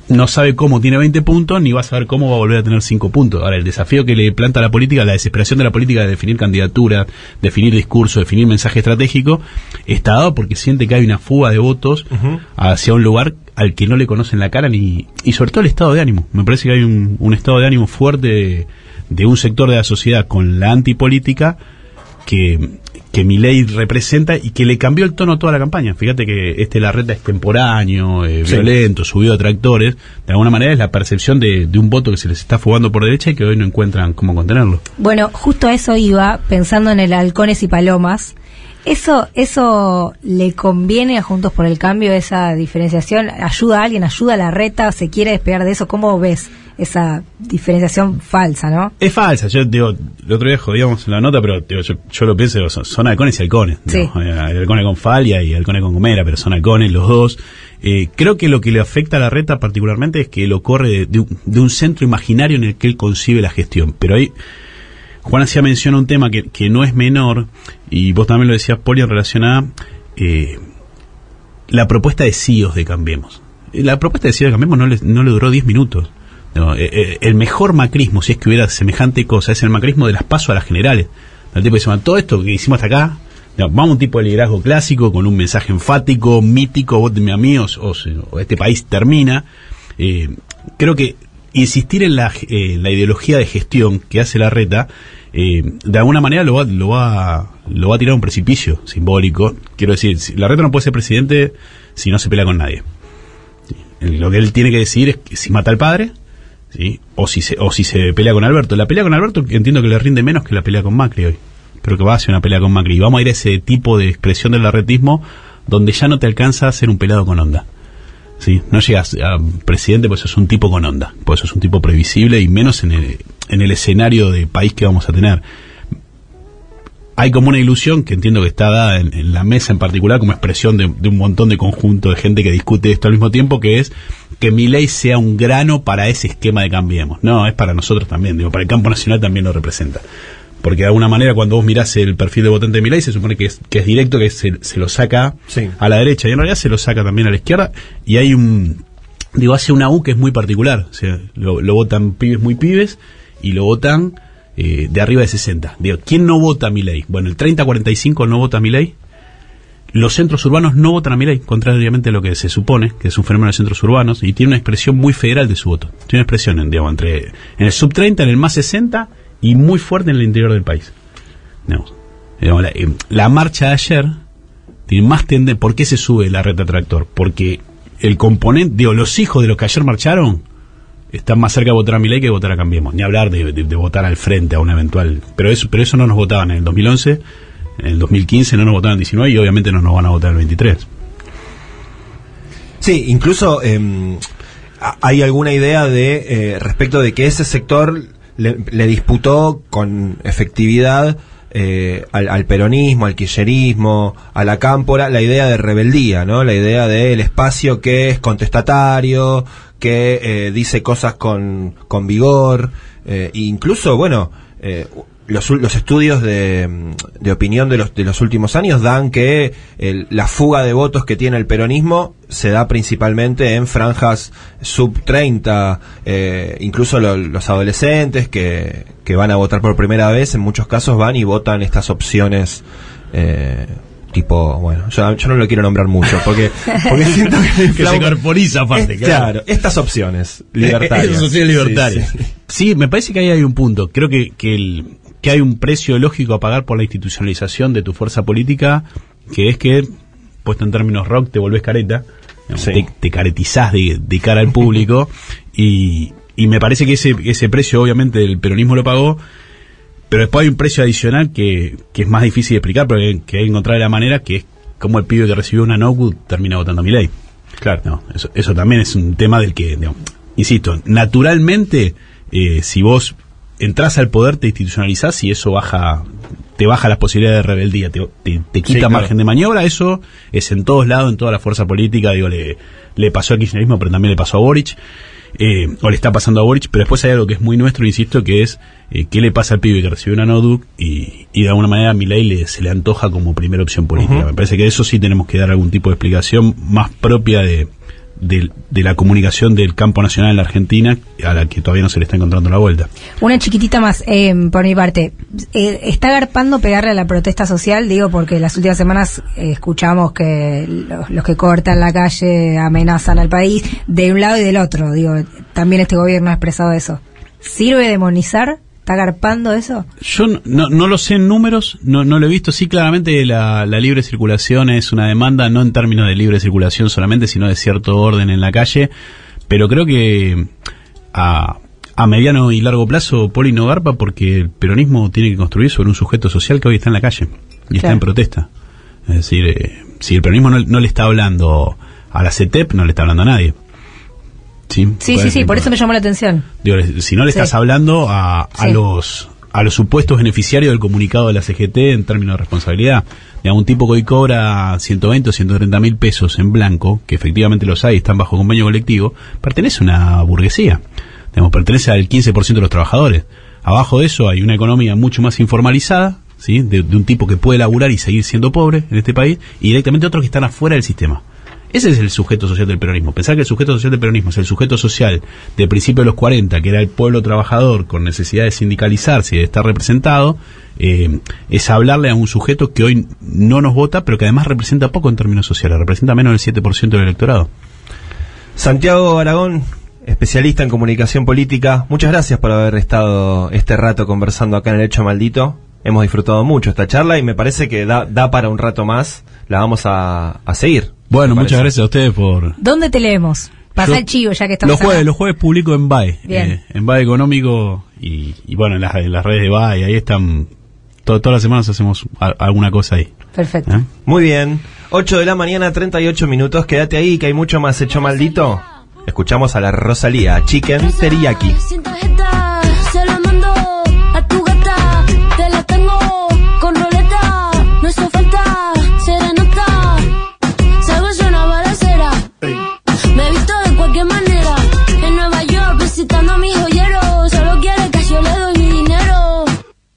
no sabe cómo tiene 20 puntos ni va a saber cómo va a volver a tener 5 puntos. Ahora, el desafío que le planta la política, la desesperación de la política de definir candidatura, definir discurso, definir mensaje estratégico, está dado porque siente que hay una fuga de votos hacia un lugar al que no le conocen la cara ni y sobre todo el estado de ánimo. Me parece que hay un, un estado de ánimo fuerte de, de un sector de la sociedad con la antipolítica que, que Milei representa y que le cambió el tono a toda la campaña. Fíjate que este Larreta es temporáneo, eh, Sí. violento, subido a tractores. De alguna manera es la percepción de, de un voto que se les está fugando por derecha y que hoy no encuentran cómo contenerlo. Bueno, justo a eso iba, pensando en el halcones y palomas. ¿Eso, ¿Eso le conviene a Juntos por el Cambio, esa diferenciación? ¿Ayuda a alguien? ¿Ayuda a la reta? ¿Se quiere despegar de eso? ¿Cómo ves esa diferenciación falsa, no? Es falsa, yo digo, el otro día jodíamos en la nota, pero digo, yo, yo lo pienso, digo, son, son halcones y halcones. Sí. ¿no? Eh, halcones con falia y halcones con gomera, pero son halcones los dos. Eh, creo que lo que le afecta a la reta particularmente es que lo corre de, de un, de un centro imaginario en el que él concibe la gestión. Pero ahí, Juan hacía mención a un tema que, que no es menor, y vos también lo decías, Poli, en relación a eh, la propuesta de CIOs de Cambiemos. Eh, La propuesta de CIOs de Cambiemos no le, no le duró 10 minutos. No, eh, eh, el mejor macrismo, si es que hubiera semejante cosa, es el macrismo de las pasos a las generales. El tipo dice, "Bueno, todo esto que hicimos hasta acá, vamos a un tipo de liderazgo clásico, con un mensaje enfático, mítico, vótenme a mí o, o este país termina. Eh, creo que insistir en la, eh, la ideología de gestión que hace la reta, de alguna manera lo va, lo, va, lo va a tirar a un precipicio simbólico. Quiero decir, la reta no puede ser presidente si no se pelea con nadie. Lo que él tiene que decir es que si mata al padre, ¿sí? o, si se, o si se pelea con Alberto. La pelea con Alberto entiendo que le rinde menos que la pelea con Macri hoy. Creo que va a ser una pelea con Macri. Y vamos a ir a ese tipo de expresión del arretismo donde ya no te alcanza a ser un pelado con onda. ¿sí? No llegas a presidente pues sos un tipo con onda, pues sos un tipo previsible y menos en el, en el escenario de país que vamos a tener. Hay como una ilusión que entiendo que está dada en, en la mesa en particular como expresión de, de un montón de conjunto de gente que discute esto al mismo tiempo, que es que mi ley sea un grano para ese esquema de Cambiemos. No, es para nosotros también, digo, para el campo nacional también lo representa. Porque de alguna manera cuando vos mirás el perfil de votante de Milei se supone que es, que es directo, que se, se lo saca a la derecha y en realidad se lo saca también a la izquierda y hay un, digo, hace una U que es muy particular, o sea, lo, lo votan pibes muy pibes y lo votan eh, de arriba de 60. Digo, ¿quién no vota a Milei? Bueno, el 30-45 no vota a Milei. Los centros urbanos no votan a Milei, contrariamente a lo que se supone, que es un fenómeno de centros urbanos, y tiene una expresión muy federal de su voto. Tiene una expresión, en, digamos, entre en el sub 30, en el más 60 y muy fuerte en el interior del país. Digamos, digamos, la, eh, marcha de ayer tiene más tendencia. ¿Por qué se sube la reta tractor? Porque el componente, digo, los hijos de los que ayer marcharon están más cerca de votar a Milei que votar a Cambiemos. Ni hablar de, de- votar al frente a un eventual. Pero eso, pero eso no nos votaban en el 2011, en el 2015 no nos votaban en el 19 y obviamente no nos van a votar en el 23. Sí, incluso em, hay alguna idea de eh, respecto de que ese sector le, le disputó con efectividad eh, al, al peronismo, al kirchnerismo, a la cámpora, la idea de rebeldía, ¿no? La idea del espacio que es contestatario, que eh, dice cosas con, con vigor, eh, e incluso, bueno, eh, los, los estudios de, mm, de opinión de los, de los últimos años dan que el- la fuga de votos que tiene el peronismo se da principalmente en franjas sub 30, eh, incluso lo- los adolescentes que, que van a votar por primera vez, en muchos casos van y votan estas opciones. eh, Tipo, bueno, yo, yo no lo quiero nombrar mucho porque, porque siento que, Que se corporiza aparte, Es- claro. claro, estas opciones libertarias. Eso sí es libertario. Sí, sí. Sí, me parece que ahí hay un punto. Creo que, que, el- que hay un precio lógico a pagar por la institucionalización de tu fuerza política, que es que, puesto en términos rock, te volvés careta, Sí. te, te caretizás de, de cara al público, y, y me parece que ese, ese precio, obviamente, el peronismo lo pagó, pero después hay un precio adicional que, que es más difícil de explicar, pero que, que hay que encontrar la manera, que es cómo el pibe que recibió una no termina votando a mi ley. Claro. No, eso, eso también es un tema del que, digamos, insisto, naturalmente, eh, si vos entras al poder, te institucionalizás y eso baja, te baja las posibilidades de rebeldía, te, te- te quita claro. margen de maniobra, eso es en todos lados, en toda la fuerza política, digo, le, le pasó al kirchnerismo, pero también le pasó a Boric, eh, o le está pasando a Boric, pero después hay algo que es muy nuestro, insisto, que es eh, qué le pasa al pibe que recibió una NODUC y, y de alguna manera a Milei le, se le antoja como primera opción política. Me parece que eso sí tenemos que dar algún tipo de explicación más propia de, de, de la comunicación del campo nacional en la Argentina, a la que todavía no se le está encontrando la vuelta. Una chiquitita más, eh, por mi parte. Eh, ¿Está garpando pegarle a la protesta social? Digo, porque las últimas semanas eh, escuchamos que los, los que cortan la calle amenazan al país de un lado y del otro. Digo, también este gobierno ha expresado eso. ¿Sirve demonizar? ¿Está garpando eso? Yo no- no, lo sé en números, no, no lo he visto. Sí, claramente la, la libre circulación es una demanda, no en términos de libre circulación solamente, sino de cierto orden en la calle. Pero creo que a, a mediano y largo plazo Poli no garpa porque el peronismo tiene que construir sobre un sujeto social que hoy está en la calle y está en protesta. Es decir, eh, si el peronismo no, no le está hablando a la CETEP, no le está hablando a nadie. Sí, Sí, sí, por eso me llamó la atención. Digo, si no le Sí. estás hablando a, a Sí. los a los supuestos beneficiarios del comunicado de la CGT en términos de responsabilidad, de un tipo que hoy cobra 120 o 130 mil pesos en blanco, que efectivamente los hay, están bajo convenio colectivo, pertenece a una burguesía, digamos, pertenece al 15% de los trabajadores. Abajo de eso hay una economía mucho más informalizada, ¿sí? de, de un tipo que puede laburar y seguir siendo pobre en este país, y directamente otros que están afuera del sistema. Ese es el sujeto social del peronismo. Pensar que el sujeto social del peronismo es el sujeto social del principio de los 40, que era el pueblo trabajador con necesidad de sindicalizarse y de estar representado, eh, es hablarle a un sujeto que hoy no nos vota, pero que además representa poco en términos sociales, representa menos del 7% del electorado. Santiago Aragón, especialista en comunicación política, muchas gracias por haber estado este rato conversando acá en el Hecho Maldito. Hemos disfrutado mucho esta charla y me parece que da, da para un rato más. La vamos a seguir. Bueno, muchas parece. gracias a ustedes por... ¿Dónde te leemos? Pasa Yo- el chivo ya que estamos Los jueves, acá. los jueves publico en BAE, eh, en BAE Económico y, y bueno, en las, en las redes de BAE, ahí están, to- todas las semanas hacemos a- alguna cosa ahí. Perfecto. ¿eh? Muy bien. 8 de la mañana, 38 minutos. Quédate ahí que hay mucho más hecho maldito. Escuchamos a la Rosalía, Chicken Teriyaki. Cualquier manera. En Nueva York visitando a mis joyeros. Solo quiere que yo le doy mi dinero.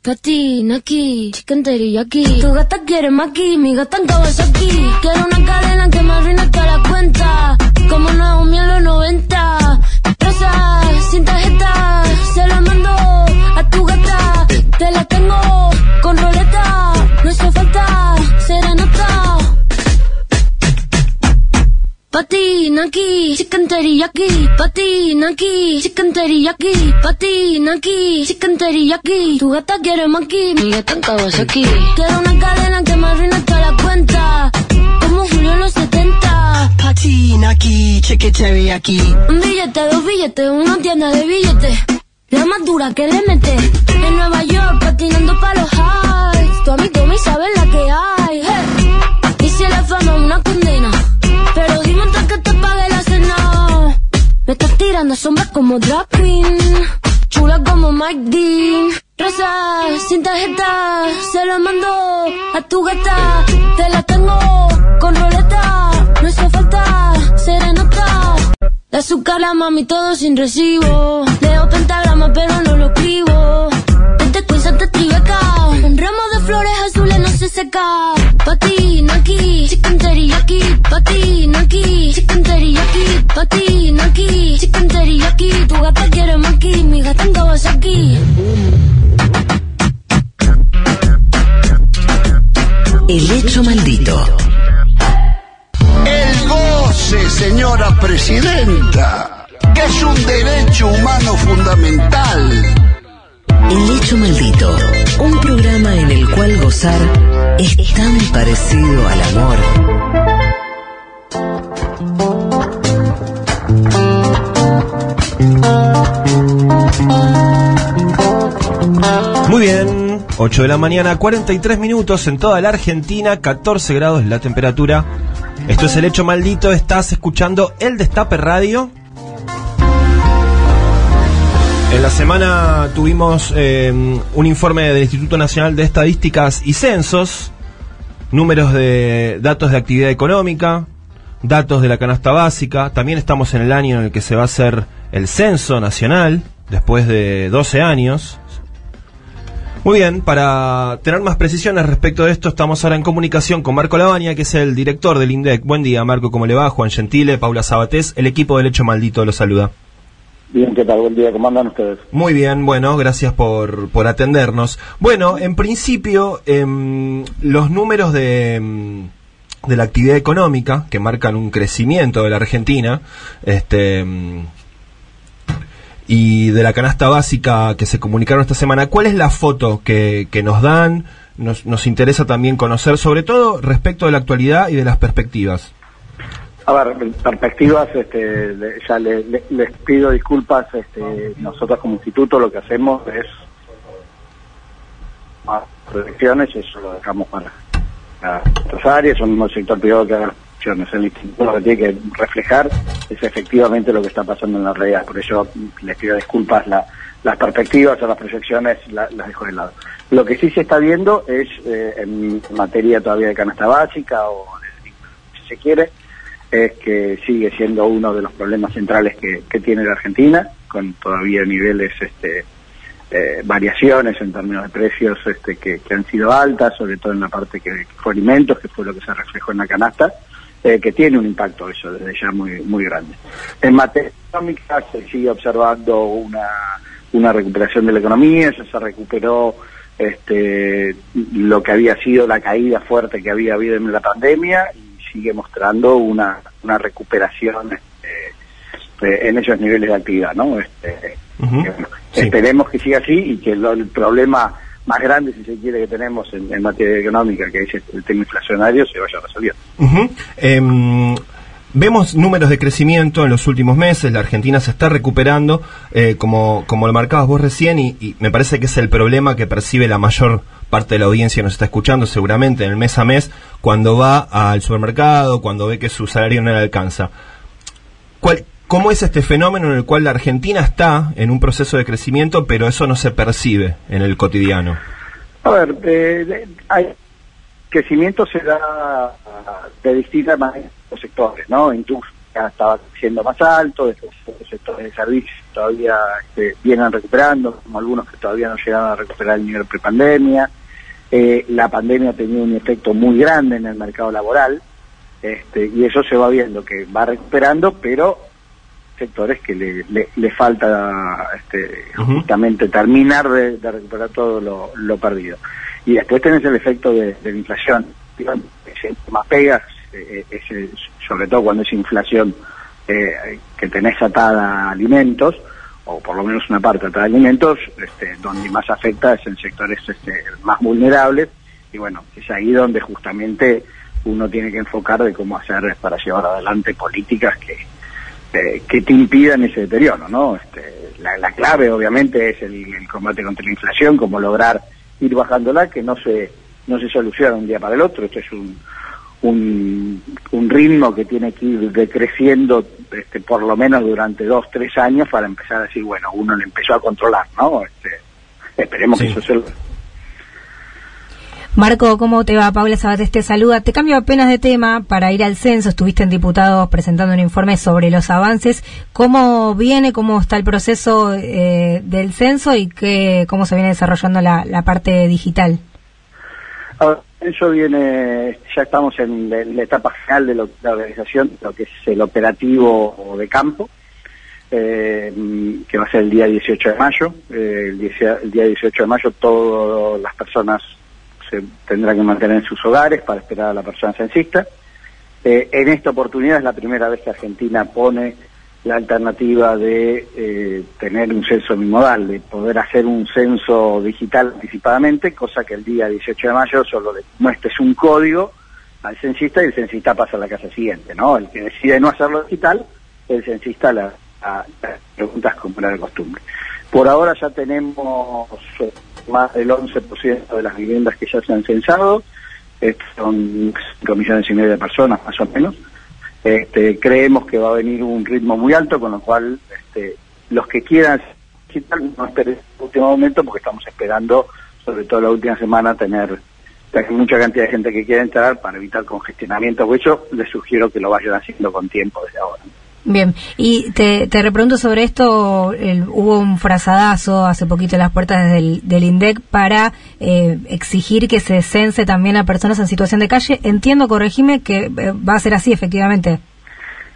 Katy, Naki, chicken teriyaki. Tu gata quiere maki, mi gata en Kawasaki. Quiero una cadena que me arruine toda la cuenta. Como Naomi en los 90. Rosa, sin tarjeta, se la mando a tu gata. Te la tengo con roleta. No hace falta serenata. Patina aquí, chicken teriyaki. Patina aquí, chicken teriyaki. Patina aquí, chicken teriyaki. Tu gata quiere maki, mi gata en Kawasaki. Quiero una cadena que me arruine toda la cuenta. Como Julio en los 70. Patina aquí, cheque aquí. Un billete, dos billetes, una tienda de billetes. La más dura que le mete. En Nueva York, patinando para los highs. Tu amigo me sabe la que hay. hey. Y si la fama una condena. Pero dime antes que te pague la cena. Me estás tirando sombras como drag queen. Chula como Mike Dean. Rosa, sin tarjeta, se la mando a tu gata. Te la tengo con roleta. No hace falta serenata. De azúcar la mami todo sin recibo. Leo pentagrama pero no lo escribo. Te tribeca. Seca. Patina aquí, chicken teriyaki. Patina aquí, chicken teriyaki. Patina aquí, chicken teriyaki. Tu gata quiere maki, mi gata en Kawasaki. El hecho maldito. El goce, señora presidenta, que es un derecho humano fundamental. El hecho maldito. Un programa en el cual gozar es tan parecido al amor. Muy bien, 8 de la mañana, 43 minutos en toda la Argentina, 14 grados la temperatura. Esto es el hecho maldito, estás escuchando el Destape Radio. En la semana tuvimos eh, un informe del Instituto Nacional de Estadísticas y Censos, números de datos de actividad económica, datos de la canasta básica. También estamos en el año en el que se va a hacer el censo nacional, después de 12 años. Muy bien, para tener más precisiones respecto de esto, estamos ahora en comunicación con Marco Labaña, que es el director del INDEC. Buen día, Marco, ¿cómo le va? Juan Gentile, Paula Sabatés, el equipo del Hecho Maldito lo saluda. Bien, ¿qué tal? Buen día, ¿cómo andan ustedes? Muy bien, bueno, gracias por, por atendernos. Bueno, en principio, em, los números de, em, de la actividad económica, que marcan un crecimiento de la Argentina, este em, y de la canasta básica que se comunicaron esta semana, ¿cuál es la foto que, que nos dan? Nos, nos interesa también conocer, sobre todo respecto de la actualidad y de las perspectivas. A ver, perspectivas, este, ya le- le- les pido disculpas, este, nosotros como instituto lo que hacemos es proyecciones, eso lo dejamos para, para otras áreas, son el sector privado que haga proyecciones. El instituto lo que tiene que reflejar es efectivamente lo que está pasando en la realidad, por eso les pido disculpas, la- las perspectivas o las proyecciones la- las dejo de lado. Lo que sí se está viendo es eh, en materia todavía de canasta básica o de, si se quiere, es que sigue siendo uno de los problemas centrales que, que tiene la Argentina, con todavía niveles, este, eh, variaciones en términos de precios este, que, que han sido altas, sobre todo en la parte que fue alimentos, que fue lo que se reflejó en la canasta, eh, que tiene un impacto eso desde ya muy, muy grande. En materia económica se sigue observando una, una recuperación de la economía, ya se recuperó este, lo que había sido la caída fuerte que había habido en la pandemia sigue mostrando una, una recuperación este, eh, en esos niveles de actividad, ¿no? Este, Esperemos que siga así y que lo- el problema más grande, si se quiere, que tenemos en, en materia económica, que es el tema inflacionario, se vaya resolviendo. Em, vemos números de crecimiento en los últimos meses, la Argentina se está recuperando, eh, como, como lo marcabas vos recién, y, y me parece que es el problema que percibe la mayor parte de la audiencia nos está escuchando seguramente en el mes a mes, cuando va al supermercado, cuando ve que su salario no le alcanza. ¿Cuál, ¿Cómo es este fenómeno en el cual la Argentina está en un proceso de crecimiento, pero eso no se percibe en el cotidiano? A ver, eh, hay crecimiento se da de distintas maneras los sectores, ¿no? Industria estaba creciendo más alto, después los sectores de servicios todavía este, vienen recuperando, como algunos que todavía no llegaron a recuperar el nivel prepandemia. Eh, la pandemia ha tenido un efecto muy grande en el mercado laboral, este, y eso se va viendo que va recuperando, pero sectores que le, le, le falta este, justamente terminar de, de recuperar todo lo, lo perdido. Y después tenés el efecto de, de la inflación. Más pega, eh, es el- sobre todo cuando es inflación eh, que tenés atada a alimentos, o por lo menos una parte a alimentos, este, donde más afecta es en sectores este, más vulnerables, y bueno, es ahí donde justamente uno tiene que enfocar de cómo hacer para llevar adelante políticas que, que te impidan ese deterioro, ¿no? Este, la, la clave, obviamente, es el, el combate contra la inflación, cómo lograr ir bajándola, que no se no se soluciona de un día para el otro. Esto es un, un, un ritmo que tiene que ir decreciendo este, por lo menos durante dos, tres años para empezar a decir, bueno, uno le empezó a controlar, ¿no? Este, esperemos que eso se lo- Marco, ¿cómo te va? Paula Sabates te saluda. Te cambio apenas de tema para ir al censo. Estuviste en diputados presentando un informe sobre los avances. ¿Cómo viene, cómo está el proceso eh, del censo y qué, cómo se viene desarrollando la, la parte digital? A ver, eso viene, ya estamos en la, etapa final de lo- la organización, lo que es el operativo de campo, eh, que va a ser el día 18 de mayo. Eh, el día 18 de mayo todas las personas se tendrán que mantener en sus hogares para esperar a la persona censista. Eh, en esta oportunidad es la primera vez que Argentina pone la alternativa de eh, tener un censo bimodal, de poder hacer un censo digital anticipadamente, cosa que el día 18 de mayo solo le muestres un código al censista y el censista pasa a la casa siguiente, ¿no? El que decide no hacerlo digital, el censista la, la- las preguntas como era de costumbre. Por ahora ya tenemos eh, más del 11% de las viviendas que ya se han censado, son 5 millones y medio de personas más o menos. Este, creemos que va a venir un ritmo muy alto, con lo cual este, los que quieran citar no esperen el último momento porque estamos esperando, sobre todo la última semana, tener, tener mucha cantidad de gente que quiera entrar para evitar congestionamiento. Por eso les sugiero que lo vayan haciendo con tiempo desde ahora. Bien, y te, te repregunto sobre esto, el- hubo un frazadazo hace poquito en las puertas del, del INDEC para eh, exigir que se cense también a personas en situación de calle. Entiendo, corregime, que eh, va a ser así efectivamente.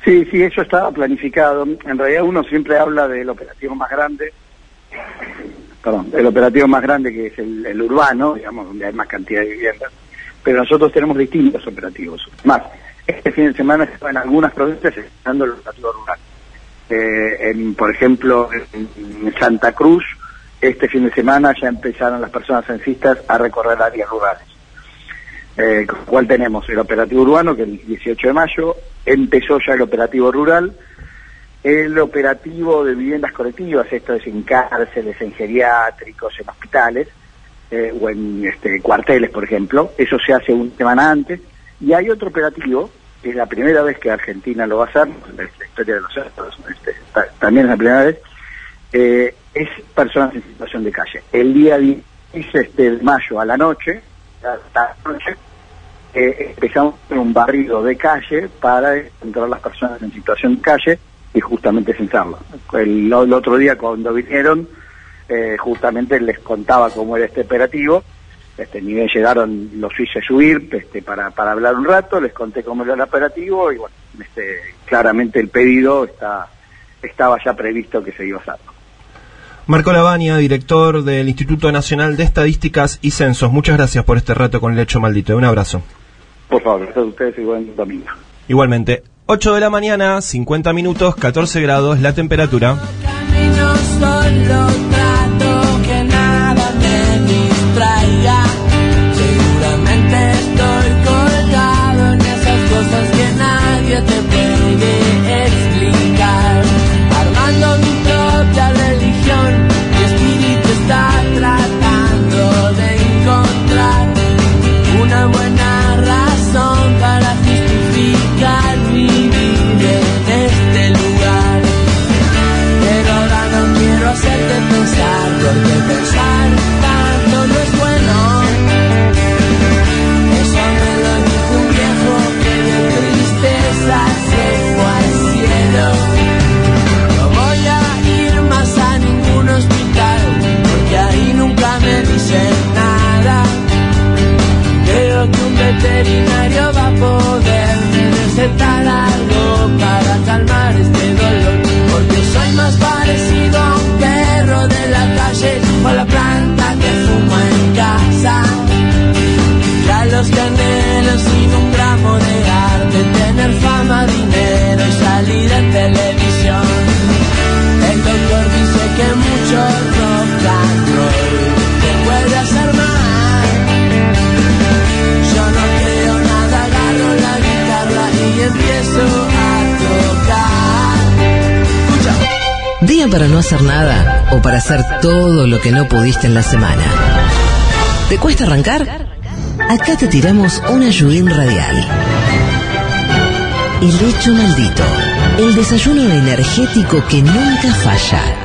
Sí, sí, eso estaba planificado. En realidad uno siempre habla del operativo más grande, perdón, el operativo más grande que es el, el urbano, digamos, donde hay más cantidad de viviendas, pero nosotros tenemos distintos operativos. Más, este fin de semana en algunas provincias dando el operativo rural. Eh, por ejemplo, en Santa Cruz, este fin de semana ya empezaron las personas censistas a recorrer áreas rurales. Eh, con lo cual tenemos el operativo urbano, que el 18 de mayo, empezó ya el operativo rural, el operativo de viviendas colectivas, esto es en cárceles, en geriátricos, en hospitales, eh, o en este, cuarteles, por ejemplo, eso se hace una semana antes, y hay otro operativo, que es la primera vez que Argentina lo va a hacer, en la historia de los años, este, ta- también es la primera vez, eh, es personas en situación de calle. El día 10 este, de mayo a la noche, hasta la eh, empezamos un barrido de calle para encontrar las personas en situación de calle y justamente censarlas. El, el otro día cuando vinieron, eh, justamente les contaba cómo era este operativo, este, ni bien llegaron, los hice subir este, para, para hablar un rato, les conté cómo era el operativo y bueno, este, claramente el pedido está estaba ya previsto que se iba a hacer. Marco Lavagna, director del Instituto Nacional de Estadísticas y Censos. Muchas gracias por este rato con el hecho maldito. Un abrazo. Por favor, gracias a ustedes y buen domingo. Igualmente, 8 de la mañana, 50 minutos, 14 grados la temperatura. Día para no hacer nada o para hacer todo lo que no pudiste en la semana. ¿Te cuesta arrancar? Acá te tiramos un ayudín radial. El hecho maldito. El desayuno energético que nunca falla.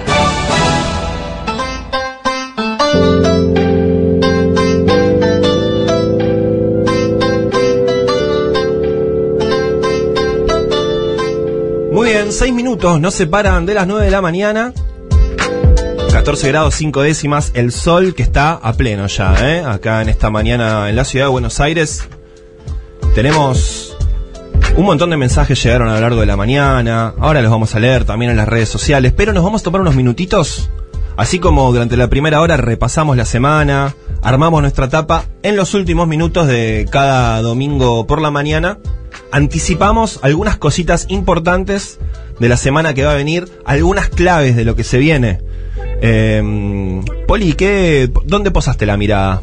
Bien, 6 minutos nos separan de las 9 de la mañana. 14 grados 5 décimas, el sol que está a pleno ya, ¿eh? acá en esta mañana en la ciudad de Buenos Aires. Tenemos un montón de mensajes llegaron a lo largo de la mañana, ahora los vamos a leer también en las redes sociales, pero nos vamos a tomar unos minutitos, así como durante la primera hora repasamos la semana, armamos nuestra etapa, en los últimos minutos de cada domingo por la mañana, anticipamos algunas cositas importantes de la semana que va a venir, algunas claves de lo que se viene. Eh, Poli, ¿qué, ¿dónde posaste la mirada?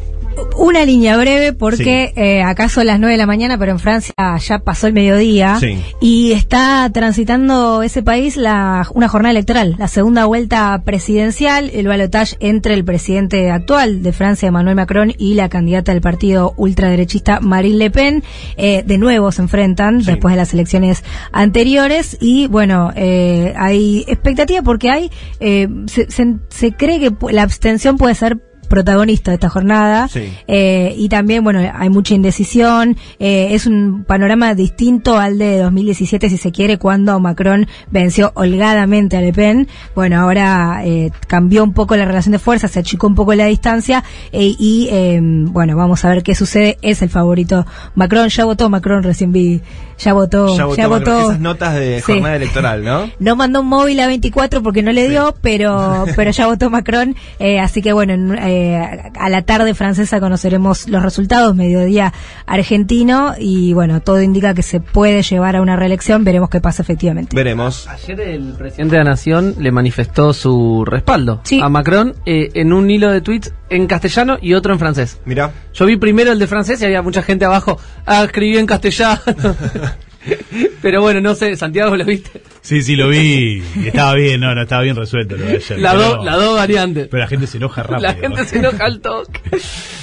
Una línea breve porque eh, acá son las 9 de la mañana, pero en Francia ya pasó el mediodía Sí. y está transitando ese país la, una jornada electoral, la segunda vuelta presidencial, el balotaje entre el presidente actual de Francia, Emmanuel Macron, y la candidata del partido ultraderechista Marine Le Pen. Eh, de nuevo se enfrentan después de las elecciones anteriores y bueno, eh, hay expectativa porque hay, eh, se, se- se cree que la abstención puede ser protagonista de esta jornada. Sí. Eh, y también, bueno, hay mucha indecisión. eh, es un panorama distinto al de 2017, si se quiere, cuando Macron venció holgadamente a Le Pen. Bueno, ahora eh, cambió un poco la relación de fuerzas, se achicó un poco la distancia. eh, y, eh, bueno, vamos a ver qué sucede. Es el favorito. Macron ya votó, Macron recién vi. Ya votó, Ya votó, ya Macron. votó. esas notas de Sí. jornada electoral, ¿no? No mandó un móvil a 24 porque no le dio, pero pero ya votó Macron. eh, así que bueno, en, eh, a la tarde francesa conoceremos los resultados, mediodía argentino y bueno, todo indica que se puede llevar a una reelección. Veremos qué pasa efectivamente. Veremos. Ayer el presidente de la Nación le manifestó su respaldo a Macron eh, en un hilo de tweets en castellano y otro en francés. Mira. Yo vi primero el de francés y había mucha gente abajo, ah, escribí en castellano. Pero bueno, no sé, Santiago, ¿lo viste? Sí, sí, lo vi. Estaba bien, no, no, estaba bien resuelto lo de ayer. Las dos las dos variantes. Pero la gente se enoja rápido. La gente se enoja al toque.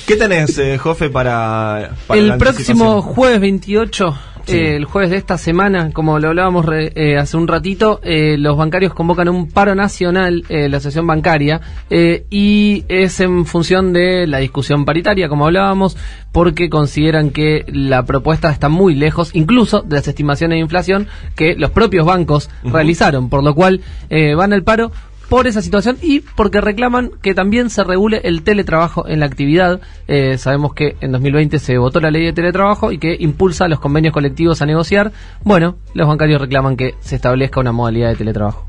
¿Qué tenés, eh, Jofe, para, para el la próximo jueves 28, Sí. eh, el jueves de esta semana, como lo hablábamos re- eh, hace un ratito, eh, los bancarios convocan un paro nacional, eh, la sesión bancaria, y es en función de la discusión paritaria, como hablábamos, porque consideran que la propuesta está muy lejos, incluso de las estimaciones de inflación que los propios bancos realizaron, por lo cual eh, van al paro por esa situación y porque reclaman que también se regule el teletrabajo en la actividad. Eh, sabemos que en 2020 se votó la ley de teletrabajo y que impulsa a los convenios colectivos a negociar. Bueno, los bancarios reclaman que se establezca una modalidad de teletrabajo.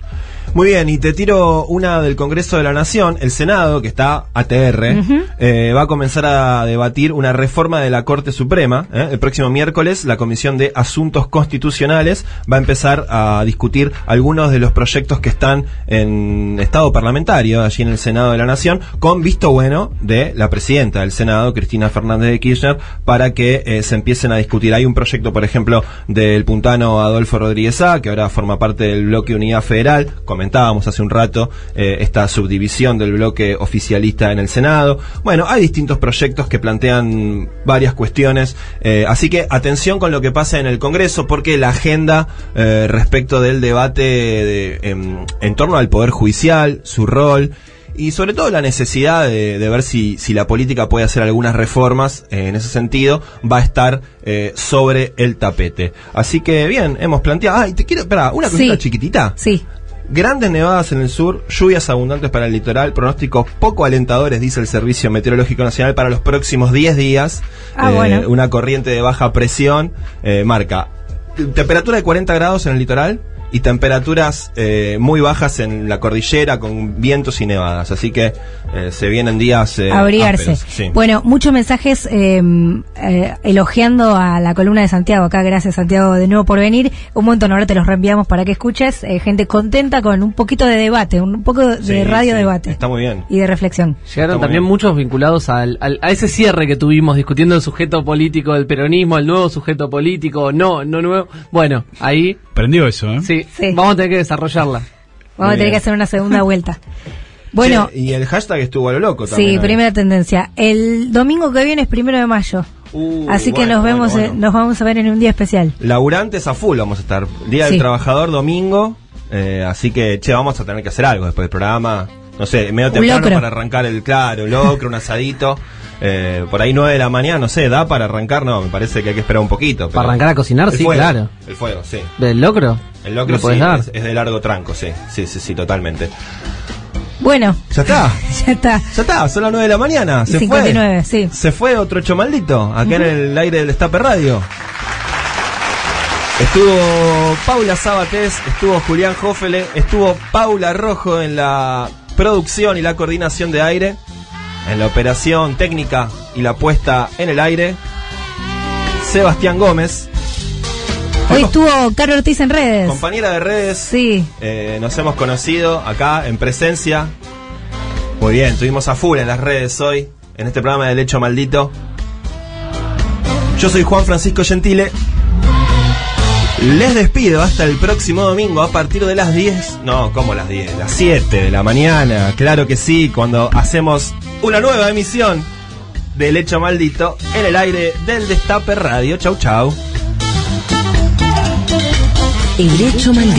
Muy bien, y te tiro una del Congreso de la Nación. El Senado, que está ATR, eh, va a comenzar a debatir una reforma de la Corte Suprema. ¿eh? El próximo miércoles, la Comisión de Asuntos Constitucionales va a empezar a discutir algunos de los proyectos que están en estado parlamentario, allí en el Senado de la Nación, con visto bueno de la presidenta del Senado, Cristina Fernández de Kirchner, para que eh, se empiecen a discutir. Hay un proyecto, por ejemplo, del puntano Adolfo Rodríguez A, que ahora forma parte del bloque Unidad Federal. Comentábamos hace un rato eh, esta subdivisión del bloque oficialista en el Senado. Bueno, hay distintos proyectos que plantean varias cuestiones. eh, así que atención con lo que pasa en el Congreso, porque la agenda eh, respecto del debate de, em, en torno al Poder Judicial, su rol, y sobre todo la necesidad de, de ver si, si la política puede hacer algunas reformas eh, en ese sentido, va a estar eh, sobre el tapete. Así que bien, hemos planteado. Ah, y te quiero, espera, una cosita Sí. chiquitita. Sí. Grandes nevadas en el sur, lluvias abundantes para el litoral, pronósticos poco alentadores, dice el Servicio Meteorológico Nacional, para los próximos 10 días. Ah, Eh, bueno. Una corriente de baja presión eh, marca temperatura de 40 grados en el litoral y temperaturas eh, muy bajas en la cordillera con vientos y nevadas. Así que eh, se vienen días eh, abrigarse. sí. Bueno, muchos mensajes eh, eh, elogiando a la columna de Santiago. Acá, gracias Santiago de nuevo por venir. Un montón, ahora te los reenviamos para que escuches. Eh, gente contenta con un poquito de debate, un poco de Sí, radio sí, debate Está muy bien. y de reflexión. Llegaron también bien. muchos vinculados al, al- a ese cierre que tuvimos discutiendo el sujeto político del peronismo, el nuevo sujeto político, no, no nuevo. Bueno, ahí Prendió eso, ¿eh? sí, Sí. vamos a tener que desarrollarla. Vamos a tener bien. que hacer una segunda vuelta. Bueno, y el hashtag estuvo a lo loco también. sí, primera tendencia. El domingo que viene es primero de mayo. Uh, Así que nos vemos, bueno, eh, nos vamos a ver en un día especial. Laburantes a full vamos a estar. Día Sí. del Trabajador, domingo. eh, así que, che, vamos a tener que hacer algo después del programa. No sé, medio temprano para arrancar el claro, un locro, un asadito. Eh, por ahí 9 de la mañana, no sé, ¿da para arrancar? No, me parece que hay que esperar un poquito. pero- Para arrancar a cocinar, sí, fuego, claro. El fuego, sí. ¿Del locro? El locro ¿Lo sí, dar? es, es de largo tranco, sí. Sí, sí, sí, totalmente. Bueno, ¿Ya está? ya está. Ya está, son las 9 de la mañana. Se 59, sí. Se fue otro hecho maldito, acá en el aire del Destape Radio. Estuvo Paula Sabatés, estuvo Julián Jófele, estuvo Paula Rojo en la producción y la coordinación de aire, en la operación técnica y la puesta en el aire. Sebastián Gómez, Hoy estuvo Caro Ortiz en redes. compañera de redes. Sí. Eh, nos hemos conocido acá en presencia. Muy bien, estuvimos a full en las redes hoy, en este programa del Hecho Maldito. Yo soy Juan Francisco Gentile. Les despido hasta el próximo domingo a partir de las 10. No, como las 10, las 7 de la mañana. Claro que sí, cuando hacemos una nueva emisión del Hecho Maldito en el aire del Destape Radio. Chau, chau. El hecho maldito.